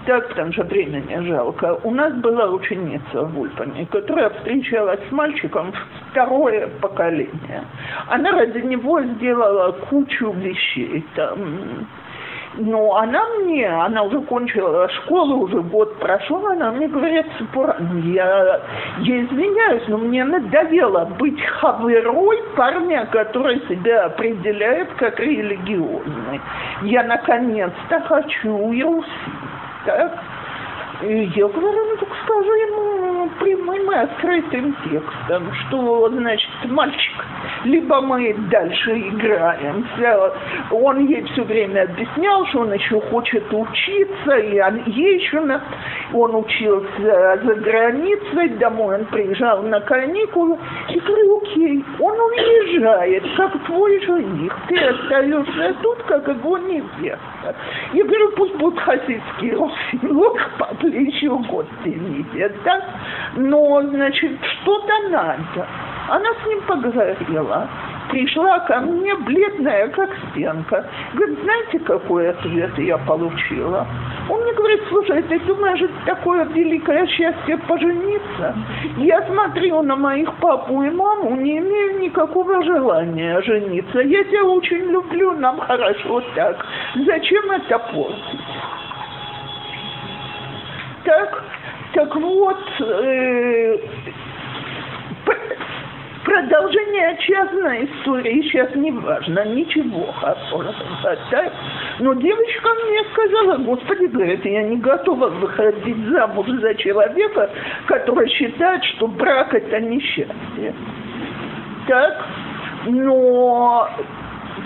так, потому что времени жалко. У нас была ученица в Ульпане, которая встречалась с мальчиком второе поколение. Она ради него сделала кучу вещей. Там, но она мне, она уже кончила школу, уже год прошел, она мне говорит, ну я, я извиняюсь, но мне надоело быть хаверой парня, который себя определяет как религиозный. Я наконец-то хочу Иерусалим так? И я говорю, ну так скажи ему прямым и открытым текстом, что, значит, мальчик, либо мы дальше играемся. Он ей все время объяснял, что он еще хочет учиться, и он, ей еще на... он учился за границей, домой он приезжал на каникулы. И говорю, окей, он уезжает, как твой жених, ты остаешься тут, как его невеста. Я говорю, пусть будет хасидский русинок, папа еще год тяните, да? Но, значит, что-то надо. Она с ним поговорила, пришла ко мне бледная, как стенка. Говорит, знаете, какой ответ я получила? Он мне говорит, слушай, ты думаешь, это такое великое счастье пожениться? Я смотрю на моих папу и маму, не имею никакого желания жениться. Я тебя очень люблю, нам хорошо так. Зачем это портить? Так, так вот, э, продолжение частной истории сейчас не важно, ничего хорошего. Так? Но девочка мне сказала, господи, говорит, я не готова выходить замуж за человека, который считает, что брак это несчастье. Так? Но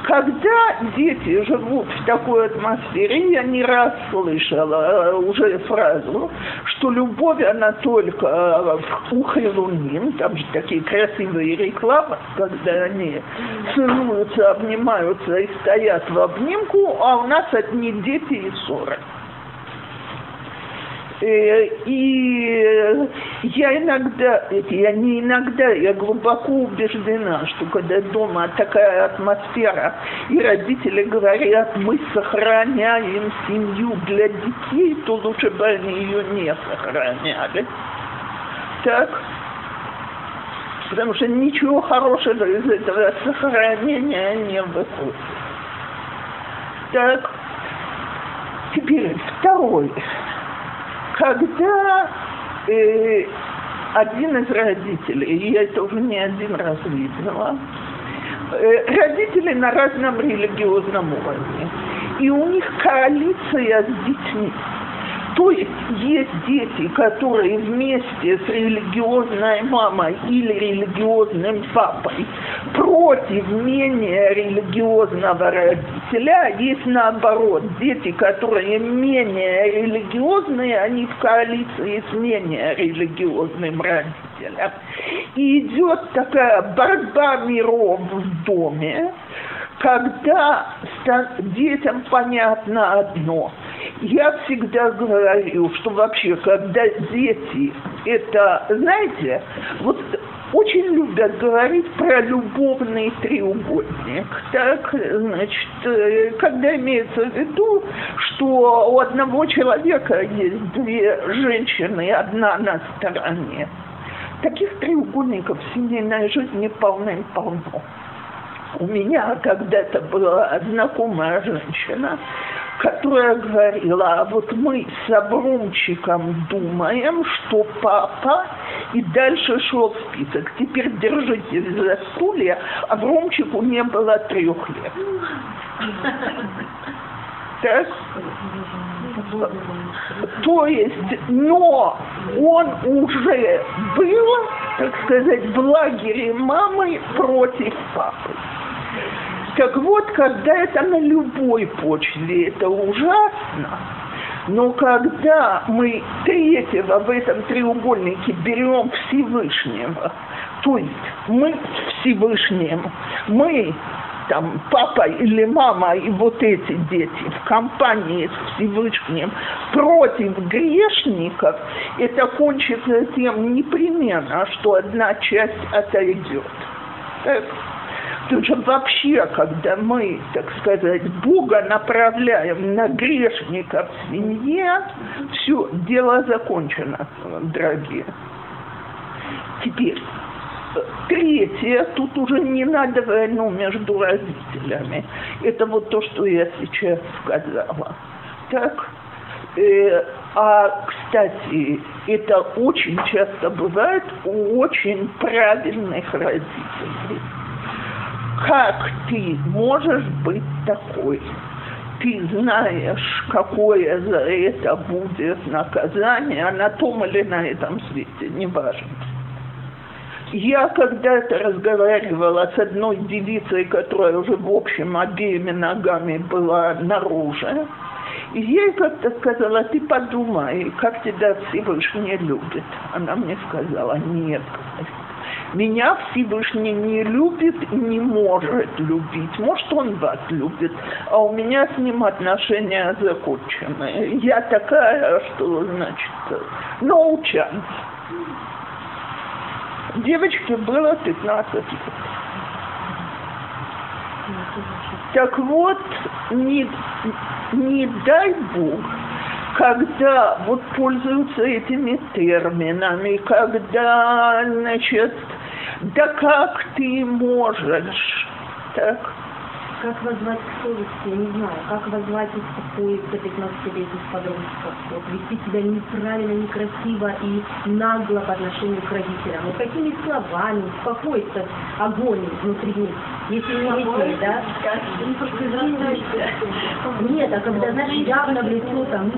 когда дети живут в такой атмосфере, я не раз слышала э, уже фразу, что любовь, она только э, у хилуним, там же такие красивые рекламы, когда они целуются, обнимаются и стоят в обнимку, а у нас одни дети и ссоры. Э, И я иногда, я не иногда, я глубоко убеждена, что когда дома такая атмосфера, и родители говорят, мы сохраняем семью для детей, то лучше бы они ее не сохраняли. Так? Потому что ничего хорошего из этого сохранения не выходит. Так, теперь второй. Когда э, один из родителей, я это уже не один раз видела, э, родители на разном религиозном уровне, и у них коалиция с детьми. То есть есть дети, которые вместе с религиозной мамой или религиозным папой против менее религиозного родителя, есть наоборот, дети, которые менее религиозные, они в коалиции с менее религиозным родителем. И идет такая борьба миров в доме, когда детям понятно одно – я всегда говорю, что вообще, когда дети, это, знаете, вот очень любят говорить про любовный треугольник. Так, значит, когда имеется в виду, что у одного человека есть две женщины, одна на стороне. Таких треугольников в семейной жизни полным-полно. У меня когда-то была знакомая женщина, которая говорила, а вот мы с Авромчиком думаем, что папа, и дальше шел список. Теперь держитесь за стулья, Авромчику не было трех лет. Так? То есть, но он уже был, так сказать, в лагере мамы против папы. Так вот, когда это на любой почве, это ужасно. Но когда мы третьего в этом треугольнике берем Всевышнего, то есть мы Всевышним, мы там папа или мама и вот эти дети в компании с Всевышним против грешников, это кончится тем непременно, что одна часть отойдет. Так. Тут же вообще, когда мы, так сказать, Бога направляем на грешника в семье, все, дело закончено, дорогие. Теперь, третье, тут уже не надо войну между родителями. Это вот то, что я сейчас сказала. Так, э, а, кстати, это очень часто бывает у очень правильных родителей как ты можешь быть такой? Ты знаешь, какое за это будет наказание, на том или на этом свете, не важно. Я когда-то разговаривала с одной девицей, которая уже, в общем, обеими ногами была наружу, и ей как-то сказала, ты подумай, как тебя Всевышний любит. Она мне сказала, нет, меня Всевышний не любит и не может любить. Может, он вас любит, а у меня с ним отношения закончены. Я такая, что, значит, no chance. Девочке было 15 лет. Так вот, не, не дай Бог, когда вот пользуются этими терминами, когда, значит, да как ты можешь? Так. Как возвать к совести, я не знаю, как возвать успокоиться 15-летних подростков, вот, вести себя неправильно, некрасиво и нагло по отношению к родителям. Вот какими словами успокоиться огонь внутри них, если не детей, да? Нет, а когда, знаешь, явно в лицо там,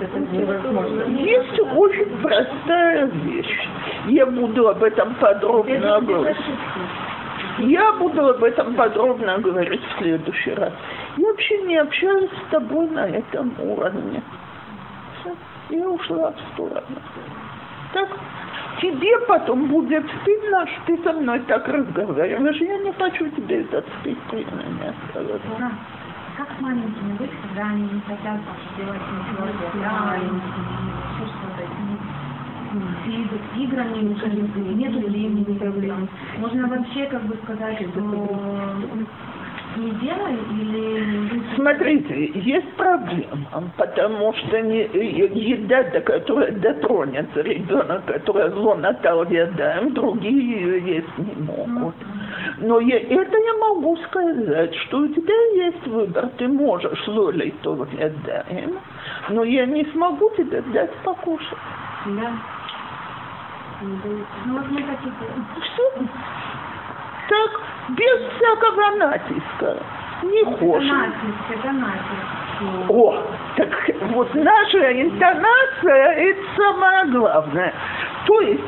это невозможно. Есть очень простая вещь. Я буду об этом подробно говорить. Я буду об этом подробно говорить в следующий раз. Я вообще не общаюсь с тобой на этом уровне. Все, я ушла в сторону. Так, тебе потом будет стыдно, что ты со мной так разговариваешь. Я не хочу тебе этот стыд при мне оставаться. как маленькими быть, когда они не хотят делать ничего что-то, с играми, нету времени, проблем. Можно вообще как бы сказать, что не делай или... Смотрите, есть проблема, потому что не, еда, до которой дотронется ребенок, которая зона ядаем, другие ее есть не могут. Но я, это я могу сказать, что у тебя есть выбор. Ты можешь лолей то но я не смогу тебе дать покушать. Да. Не дают. Ну вот мы такие... Все. Так, без всякого натиска. Не хочешь. натиск, это натиск. О, так вот наша интонация – это самое главное. То есть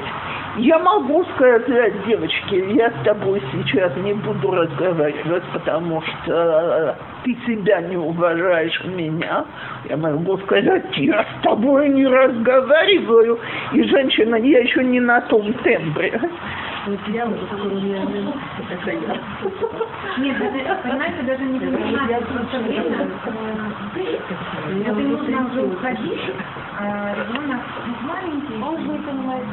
я могу сказать, девочки, я с тобой сейчас не буду разговаривать, потому что э, ты себя не уважаешь меня. Я могу сказать, я с тобой не разговариваю. И женщина, я еще не на том тембре. Я уже такой. Нет, это, понимаете, даже не нужно просто время. э, Это нужно уже уходить, а ребенок ну, маленький. Он же не понимает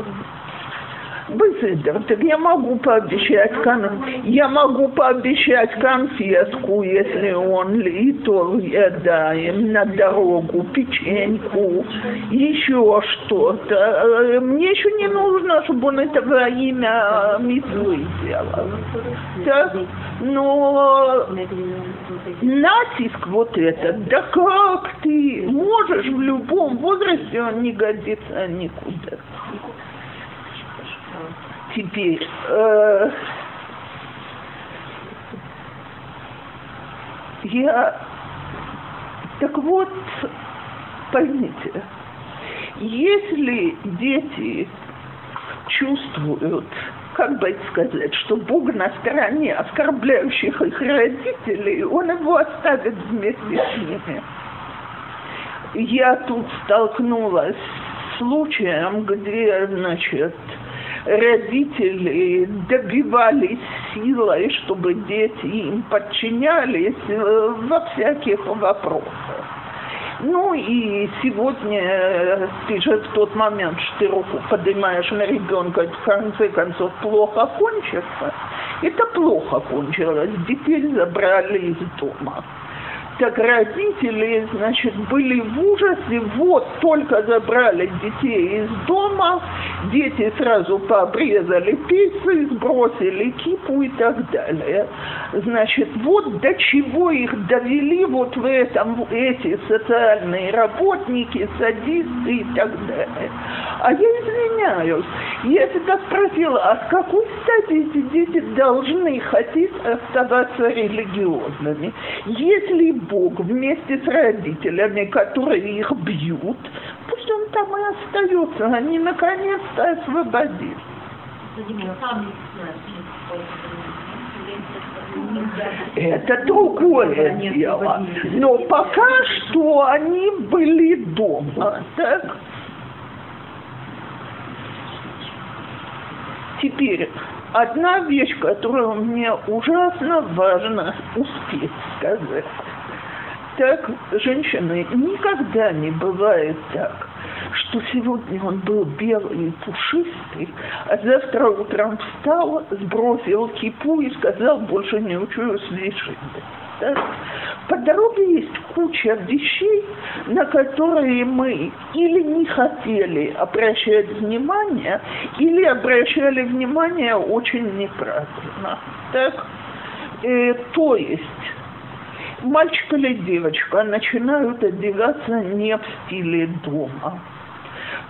Быстрый, так я могу пообещать, кон... я могу пообещать конфетку, если он ли, то я даем на дорогу печеньку, еще что-то. Э, Мне еще не нужно, чтобы он это во имя митвы делал. Так? Но натиск вот этот, да как ты можешь в любом возрасте, он не годится никуда. Теперь, э, я, так вот, поймите, если дети чувствуют, как бы это сказать, что Бог на стороне оскорбляющих их родителей, он его оставит вместе с ними. Я тут столкнулась с случаем, где, значит, родители добивались силой, чтобы дети им подчинялись э, во всяких вопросах. Ну и сегодня э, ты же в тот момент, что ты руку поднимаешь на ребенка, в конце концов плохо кончится. Это плохо кончилось. Детей забрали из дома. Так родители, значит, были в ужасе, вот только забрали детей из дома, дети сразу пообрезали пицы, сбросили кипу и так далее. Значит, вот до чего их довели вот в этом эти социальные работники, садисты и так далее. А я извиняюсь, я всегда спросила, а с какой стати эти дети должны хотеть оставаться религиозными? Если Бог вместе с родителями, которые их бьют, пусть он там и остается, они наконец-то освободились. Это другое дело. Но пока что они были дома, так? Теперь одна вещь, которую мне ужасно важно успеть сказать. Так, женщины, никогда не бывает так, что сегодня он был белый и пушистый, а завтра утром встал, сбросил кипу и сказал, больше не учусь лишить. По дороге есть куча вещей, на которые мы или не хотели обращать внимание, или обращали внимание очень неправильно. Так? Э, то есть мальчик или девочка начинают одеваться не в стиле дома.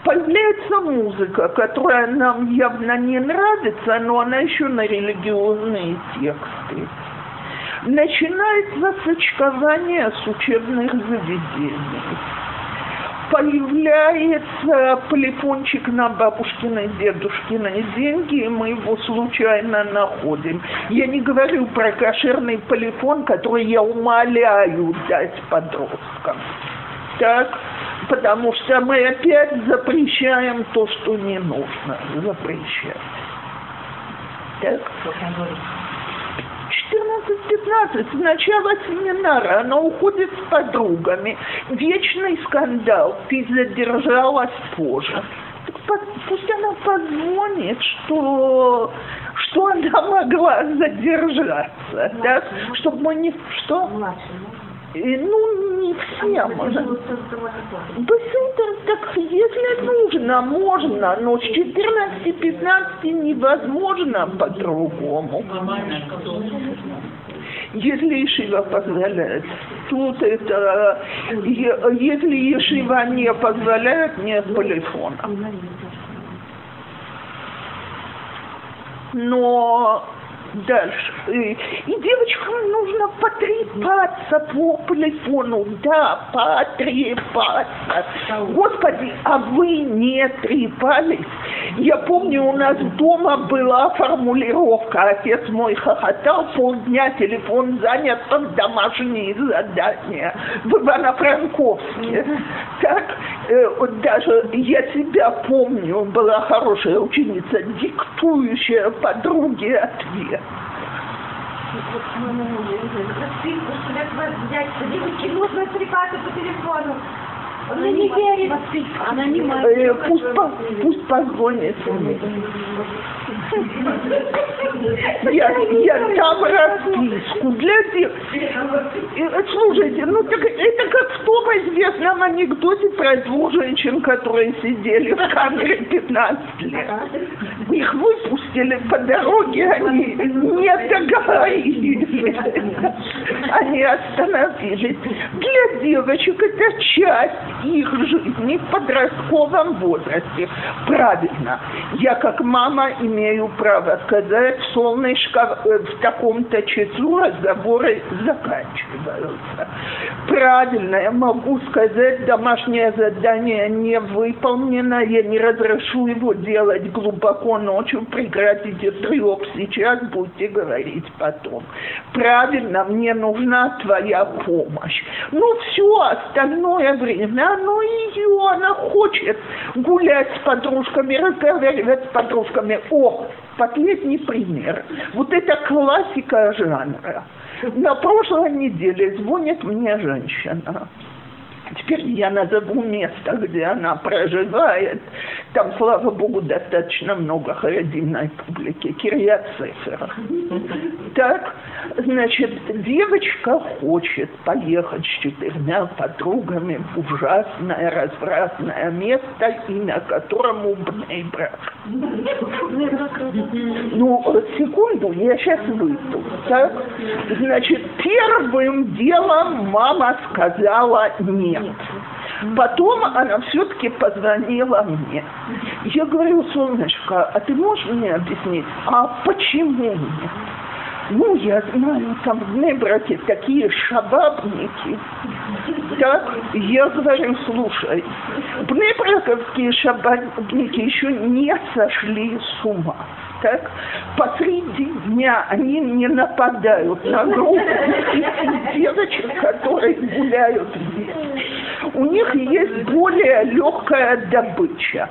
Появляется музыка, которая нам явно не нравится, но она еще на религиозные тексты. Начинается сочкование с учебных заведений. Появляется полифончик на бабушкины, дедушкины деньги, и мы его случайно находим. Я не говорю про кошерный полифон, который я умоляю дать подросткам. Так? Потому что мы опять запрещаем то, что не нужно запрещать. Так? 14-15, сначала семинара, она уходит с подругами, вечный скандал, ты задержалась позже. Так пусть она позвонит, что, что она могла задержаться, да, чтобы мы не... Что? И, ну, не все, можно. Быстренько, так если нужно, можно, но с 14-15 невозможно по-другому. Если Ишива позволяет. Тут это, если Ишива не позволяет, нет телефона. Но Дальше. И девочкам нужно потрепаться по телефону. Да, потрепаться. Господи, а вы не трепались? Я помню, у нас дома была формулировка. Отец мой хохотал, полдня телефон занят под домашние задания в Ивано-Франковске. Так, э, вот даже я себя помню, была хорошая ученица, диктующая подруге ответ. Рассылку, что я вас взять, девочки, нужно трепаться по телефону. Он мне не верит. Она не Э, пусть, по, пусть позвонит. Я, я дам расписку для тех. Э, Слушайте, ну так это как в том известном анекдоте про двух женщин, которые сидели в камере 15 лет. Их выпустили по дороге, они не договорились. Они остановились. Для девочек это часть их жизни в подростковом возрасте. Правильно. Я как мама имею право сказать, солнышко э, в таком-то часу разговоры заканчиваются. Правильно, я могу сказать, домашнее задание не выполнено, я не разрешу его делать глубоко ночью, прекратите треп сейчас, будете говорить потом. Правильно, мне нужна твоя помощь. Ну, все остальное время, оно ее, она хочет гулять с подружками, разговаривать с подружками. О, последний пример. Вот это классика жанра. На прошлой неделе звонит мне женщина. Теперь я назову место, где она проживает. Там, слава богу, достаточно много харидимной публики. Кирьят Сефера. Так, значит, девочка хочет поехать с четырьмя подругами в ужасное развратное место, имя которому Бнейбрак. Ну, секунду, я сейчас выйду. Так, значит, первым делом мама сказала нет. Потом она все-таки позвонила мне. Я говорю, солнышко, а ты можешь мне объяснить, а почему нет? Ну, я знаю, там в Небраке такие шабабники. Так, я говорю, слушай, бнебраковские шабабники еще не сошли с ума. Так, посреди дня они не нападают на группу девочек, которые гуляют здесь. У них есть более легкая добыча.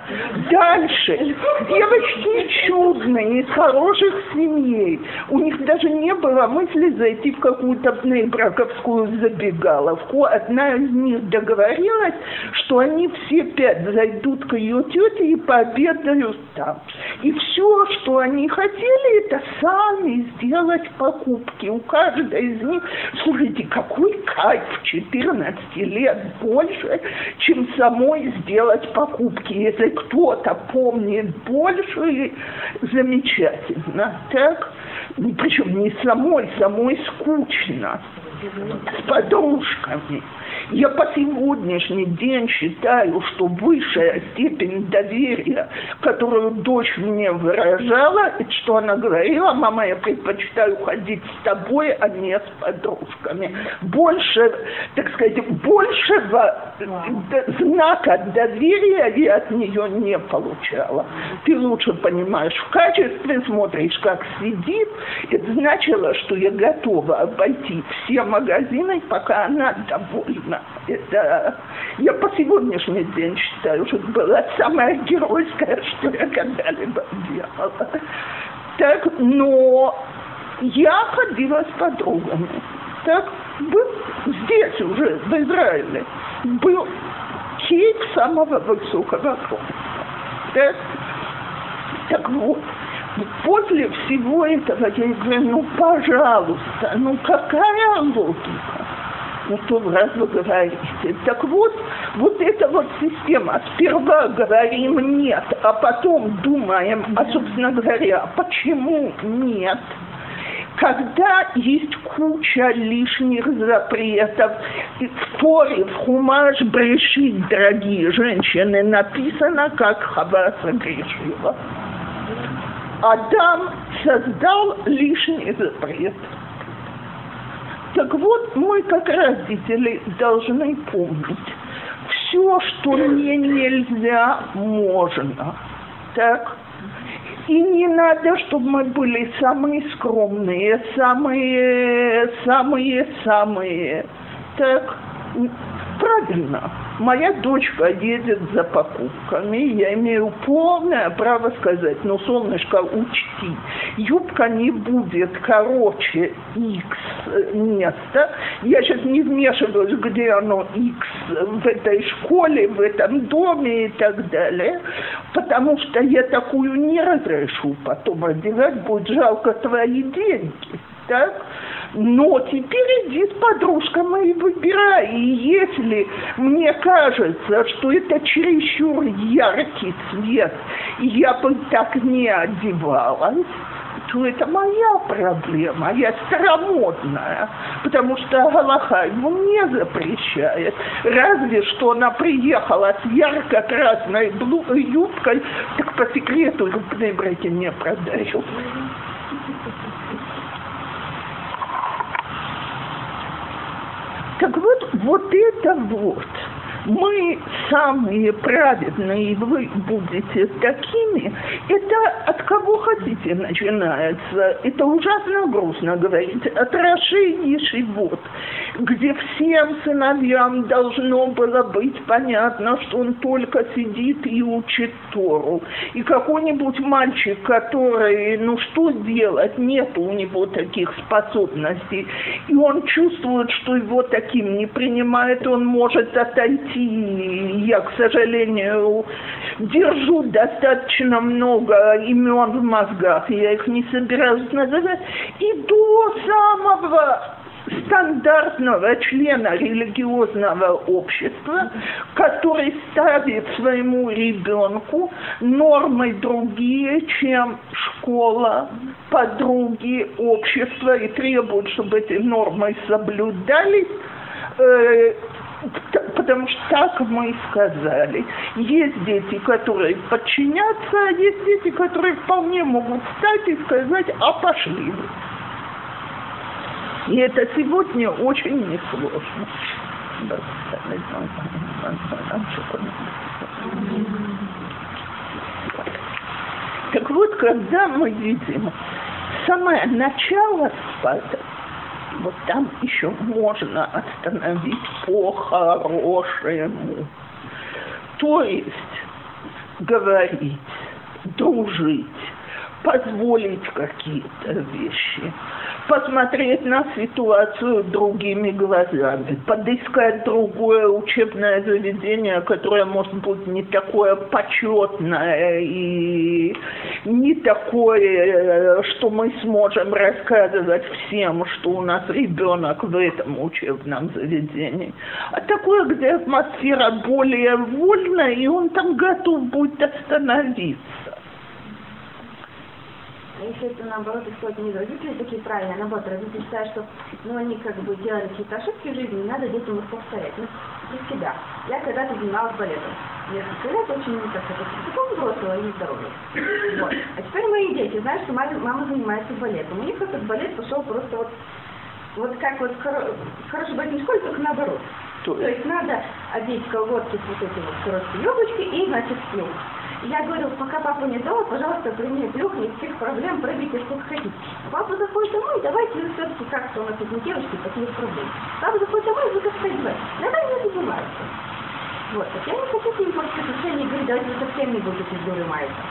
Дальше. Девочки чудные, из хороших семей. У них даже не было мысли зайти в какую-то браковскую забегаловку. Одна из них договорилась, что они все пять зайдут к ее тете и пообедают там. И все, что они хотели, это сами сделать покупки. У каждой из них, слушайте, какой кайф 14 лет больше, чем самой сделать покупки. Если кто-то помнит больше, замечательно. Так? Причем не самой, самой скучно. С подружками. Я по сегодняшний день считаю, что высшая степень доверия, которую дочь мне выражала, что она говорила, мама, я предпочитаю ходить с тобой, а не с подружками. Больше, так сказать, большего знака доверия я от нее не получала. Ты лучше понимаешь в качестве, смотришь, как сидит. Это значило, что я готова обойти все магазины, пока она довольна. Это я по сегодняшний день считаю, что это было самое геройское, что я когда-либо делала. Так, но Я ходила с подругами. Так, был здесь уже, в Израиле, был кейк самого высокого класса. Так, так вот, после всего этого я говорю, ну, пожалуйста, ну, какая логика? То раз вы говорите. Так вот, вот эта вот система. Сперва говорим нет, а потом думаем, а, собственно говоря, почему нет? когда есть куча лишних запретов, в Торе, в Хумаш Брешит, дорогие женщины, написано, как Хава согрешила. Адам создал лишний запрет. Так вот, мы, как родители, должны помнить, все, что мне нельзя, можно. Так? И не надо, чтобы мы были самые скромные, самые, самые, самые. Так, правильно. Моя дочка едет за покупками, я имею полное право сказать, ну, солнышко, учти, юбка не будет короче X места. Я сейчас не вмешиваюсь, где оно X в этой школе, в этом доме и так далее, потому что я такую не разрешу потом одевать, будет жалко твои деньги. Так? Но теперь иди с подружками и выбирай. И если мне кажется, что это чересчур яркий цвет, и я бы так не одевалась, то это моя проблема, я старомодная, потому что Галаха ему не запрещает. Разве что она приехала с ярко-красной юбкой, так по секрету в Пнебраке не продают. Так вот, вот это вот. Мы самые праведные, и вы будете такими. Это от кого хотите начинается. Это ужасно грустно говорить. От Раши Ешивот, где всем сыновьям должно было быть понятно, что он только сидит и учит Тору. И какой-нибудь мальчик, который, ну что делать, нет у него таких способностей, и он чувствует, что его таким не принимает, он может отойти. Я, к сожалению, держу достаточно много имен в мозгах, я их не собираюсь называть, и до самого стандартного члена религиозного общества, который ставит своему ребенку нормы другие, чем школа, подруги, общество, и требует, чтобы эти нормы соблюдались, э, потому что так мы сказали. Есть дети, которые подчинятся, а есть дети, которые вполне могут встать и сказать, а пошли вы. И это сегодня очень несложно. Так вот, когда мы видим самое начало спада, вот там еще можно остановить по-хорошему. То есть говорить, дружить, позволить какие-то вещи, посмотреть на ситуацию другими глазами, подыскать другое учебное заведение, которое может быть не такое почетное и не такое, что мы сможем рассказывать всем, что у нас ребенок в этом учебном заведении, а такое, где атмосфера более вольная, и он там готов будет остановиться. А если это наоборот исходит не родители такие правильные, а наоборот, родители считают, что ну, они как бы делали какие-то ошибки в жизни, не надо детям их повторять. Ну, для себя. Я когда-то занималась балетом. Несколько лет очень так, это таком взрослого и нездорового. Вот. А теперь мои дети знают, что мама, мама занимается балетом. У них этот балет пошел просто вот вот как вот в хоро- в хорошей балетной школе, только наоборот. То То есть надо одеть колготки с вот этим вот короткой юбочкой и, значит, плюх. Я говорю, пока папа не дома, пожалуйста, при мне плюх, никаких проблем, прыгайте сколько хотите. Папа заходит домой, давайте вы все-таки как-то у нас не девочки, таких проблем. Папа заходит домой, вы как одевать. Давай не заниматься. Вот, так я не хочу с ним портить отношения говорю, давайте вы совсем не будете маяться.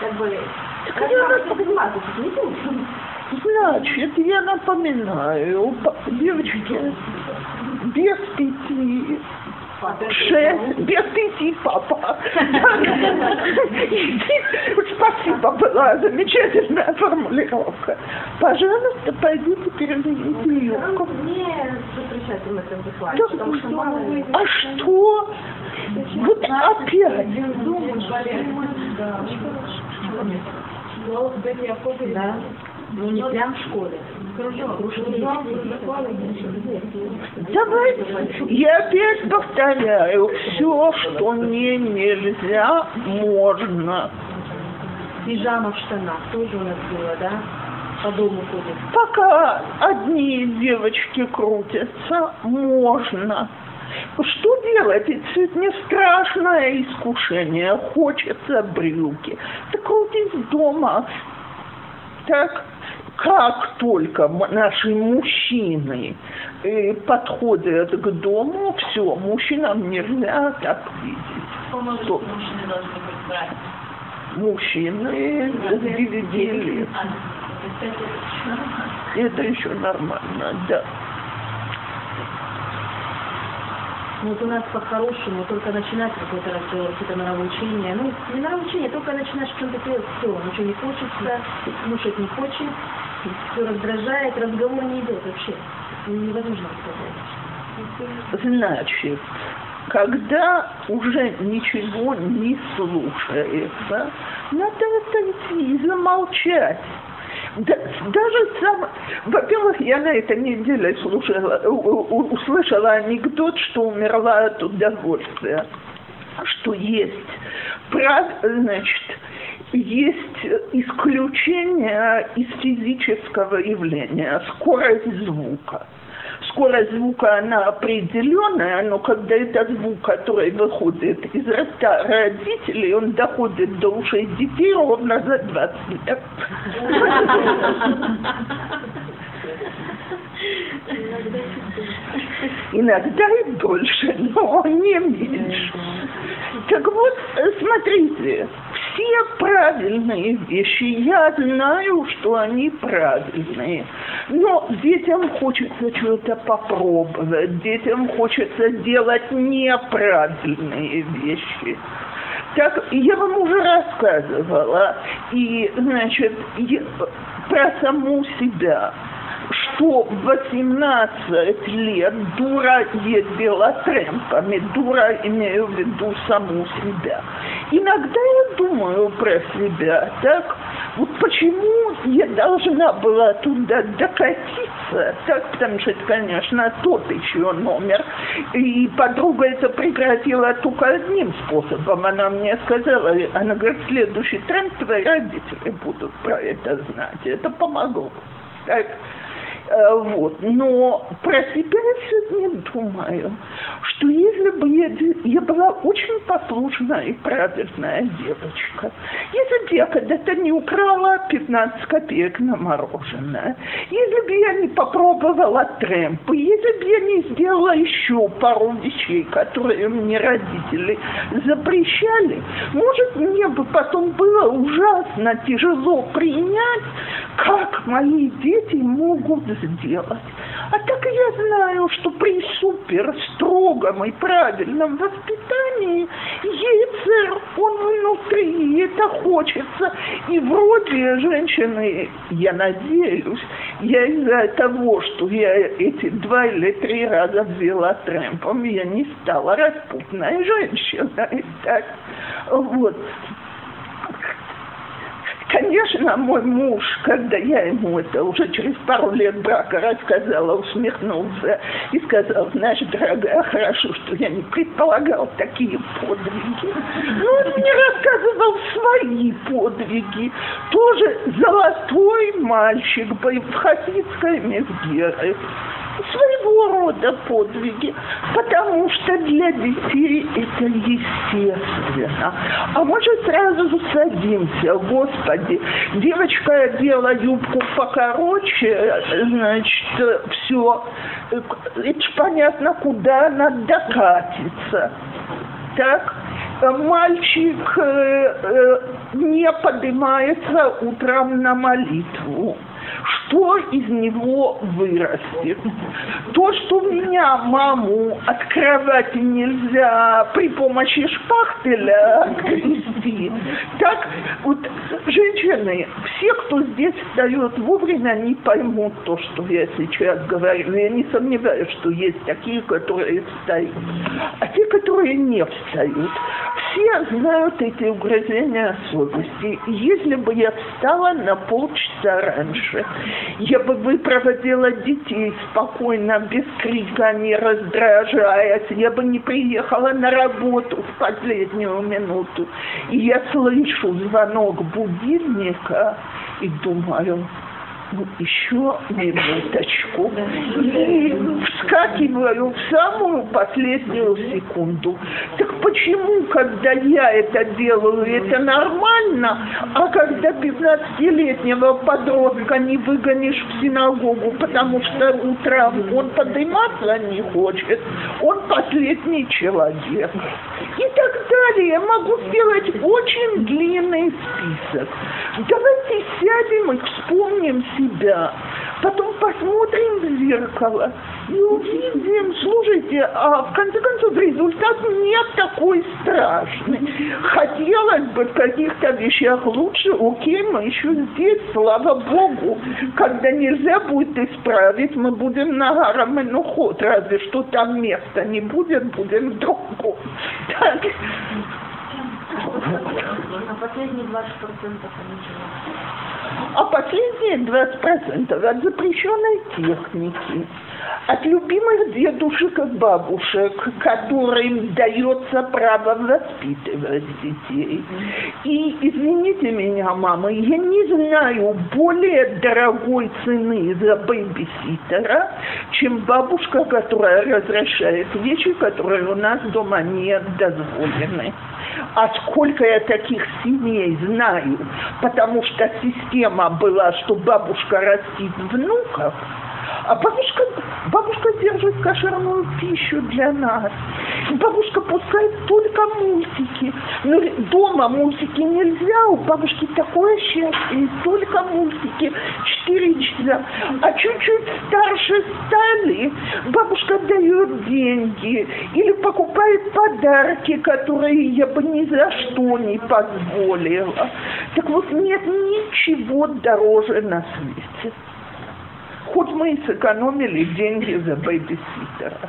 Как бы, Так я этим заниматься, тут не будем. Значит, я напоминаю, девочки, без пяти, шесть, без пяти, папа. Спасибо, была замечательная формулировка. Пожалуйста, пойдите мало ли. А что? Вот опять. Да. Ну не прям в школе. Давайте, я опять повторяю, все, что мне нельзя, можно. Пижама в штанах тоже у нас было, да? По дому ходит. Пока одни девочки крутятся, можно. Что делать? Ведь сегодня страшное искушение. Хочется брюки. Так крутись дома. Так, как только наши мужчины э, подходят к дому, все, мужчинам нельзя так видеть. Что? мужчины должны быть братья. Мужчины лет. А, Это еще нормально, да. Ну, вот у нас по-хорошему, только начинать какой-то разговор, какое-то нравоучение. Ну, не нравоучение, только начинаешь чем-то делать, все, ничего не хочется, слушать не хочет, все раздражает, разговор не идет вообще. Ну, Невозможно сказать. Значит, когда уже ничего не слушается, надо отойти и замолчать. Да- даже сам, во-первых, я на этой неделе слушала, услышала анекдот, что умерла от удовольствия, что есть, прав, значит, есть исключение из физического явления, скорость звука. Скорость звука, она определенная, но когда это звук, который выходит из рта родителей, он доходит до ушей детей ровно за 20 лет. Иногда и дольше, но не меньше. Так вот, э, смотрите, все правильные вещи, я знаю, что они правильные, но детям хочется что-то попробовать, детям хочется делать неправильные вещи. Так, я вам уже рассказывала, и, значит, я- про саму себя в 18 лет дура ездила трэмпами, дура имею в виду саму себя. Иногда я думаю про себя, так, вот почему я должна была туда докатиться, так, потому что это, конечно, тот еще номер, и подруга это прекратила только одним способом, она мне сказала, она говорит, следующий тренд твои родители будут про это знать, это помогло. Так, Вот. Но про себя я сегодня думаю, что если бы я, я была очень послушная и правильная девочка, если бы я когда-то не украла 15 копеек на мороженое, если бы я не попробовала трэмпы, если бы я не сделала еще пару вещей, которые мне родители запрещали, может, мне бы потом было ужасно тяжело принять, как мои дети могут сделать. А так я знаю, что при супер строгом и правильном воспитании яйцер, он внутри, и это хочется. И вроде женщины, я надеюсь, я из-за того, что я эти два или три раза взяла трэмпом, я не стала распутной женщиной. Так, вот. Конечно, мой муж, когда я ему это уже через пару лет брака рассказала, усмехнулся и сказал, знаешь, дорогая, хорошо, что я не предполагал такие подвиги. Но он мне рассказывал свои подвиги. Тоже золотой мальчик в Хасидской Мезгере своего рода подвиги, потому что для детей это естественно. А мы же сразу садимся, господи, девочка одела юбку покороче, значит, все, это понятно, куда она докатится. Так, мальчик э, э, не поднимается утром на молитву. Что из него вырастет. То, что меня, маму, от кровати нельзя при помощи шпахтеля отгрести, так вот женщины, все, кто здесь встает вовремя, они поймут то, что я сейчас говорю. Я не сомневаюсь, что есть такие, которые встают. А те, которые не встают, все знают эти угрызения совести. Если бы я встала на полчаса раньше, я бы выпроводила детей спокойно, без крика, не раздражаясь. Я бы не приехала на работу в последнюю минуту. И я слышу звонок будильника и думаю, еще минуточку. И вскакиваю в самую последнюю секунду. Так почему, когда я это делаю, это нормально, а когда 15-летнего подростка не выгонишь в синагогу, потому что утром он подниматься не хочет, он последний человек. И так далее. Я могу сделать очень длинный список. Давайте сядем и вспомним себя. Потом посмотрим в зеркало и увидим, слушайте, а в конце концов результат не такой страшный. Хотелось бы в каких-то вещах лучше, окей, мы еще здесь, слава Богу. Когда нельзя будет исправить, мы будем на Гарамен уход, разве что там места не будет, будем в другом. Так. А последние 20% ничего. А последние 20% от запрещенной техники, от любимых дедушек и бабушек, которым дается право воспитывать детей. И, извините меня, мама, я не знаю более дорогой цены за бэйбиситера, чем бабушка, которая разрешает вещи, которые у нас дома не дозволены. А сколько я таких семей знаю, потому что система была, что бабушка растит внуков, а бабушка, бабушка держит кошерную пищу для нас. Бабушка пускает только мультики. Но дома мультики нельзя, у бабушки такое счастье, только мультики. Четыре часа. А чуть-чуть старше стали, бабушка дает деньги или покупает подарки, которые я бы ни за что не позволила. Так вот, нет ничего дороже на свете хоть мы и сэкономили деньги за бэйбиситера.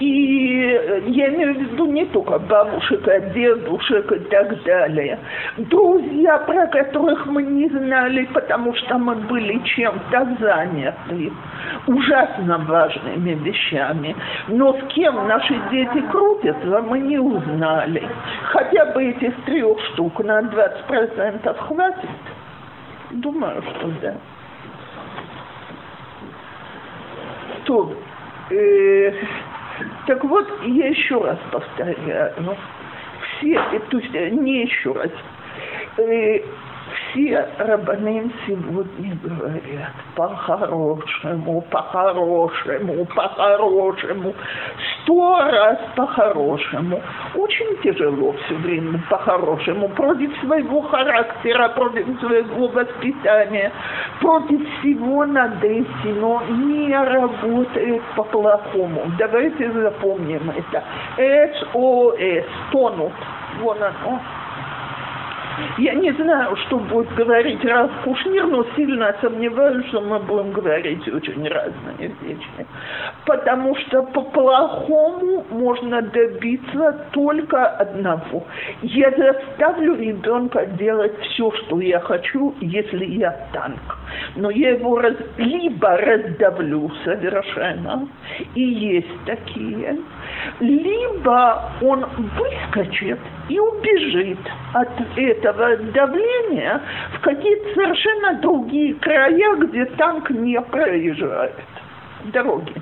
И я имею в виду не только бабушек, а дедушек и так далее. Друзья, про которых мы не знали, потому что мы были чем-то заняты ужасно важными вещами. Но с кем наши дети крутятся, мы не узнали. Хотя бы этих трех штук на 20% хватит. Думаю, что да. То, э, так вот, я еще раз повторяю, все, то есть не еще раз, э, все рабаним сегодня говорят по-хорошему, по-хорошему, по-хорошему, сто раз по-хорошему. Очень тяжело все время по-хорошему, против своего характера, против своего воспитания, против всего над этим, но не работает по-плохому. Давайте запомним это. СОС, тонут. Вон оно. Я не знаю, что будет говорить Раф Кушнир, но сильно сомневаюсь, что мы будем говорить очень разные вещи. Потому что по-плохому можно добиться только одного. Я заставлю ребенка делать все, что я хочу, если я танк. Но я его раз, либо раздавлю совершенно, и есть такие, либо он выскочит и убежит от этого давления в какие-то совершенно другие края, где танк не проезжает. Дороги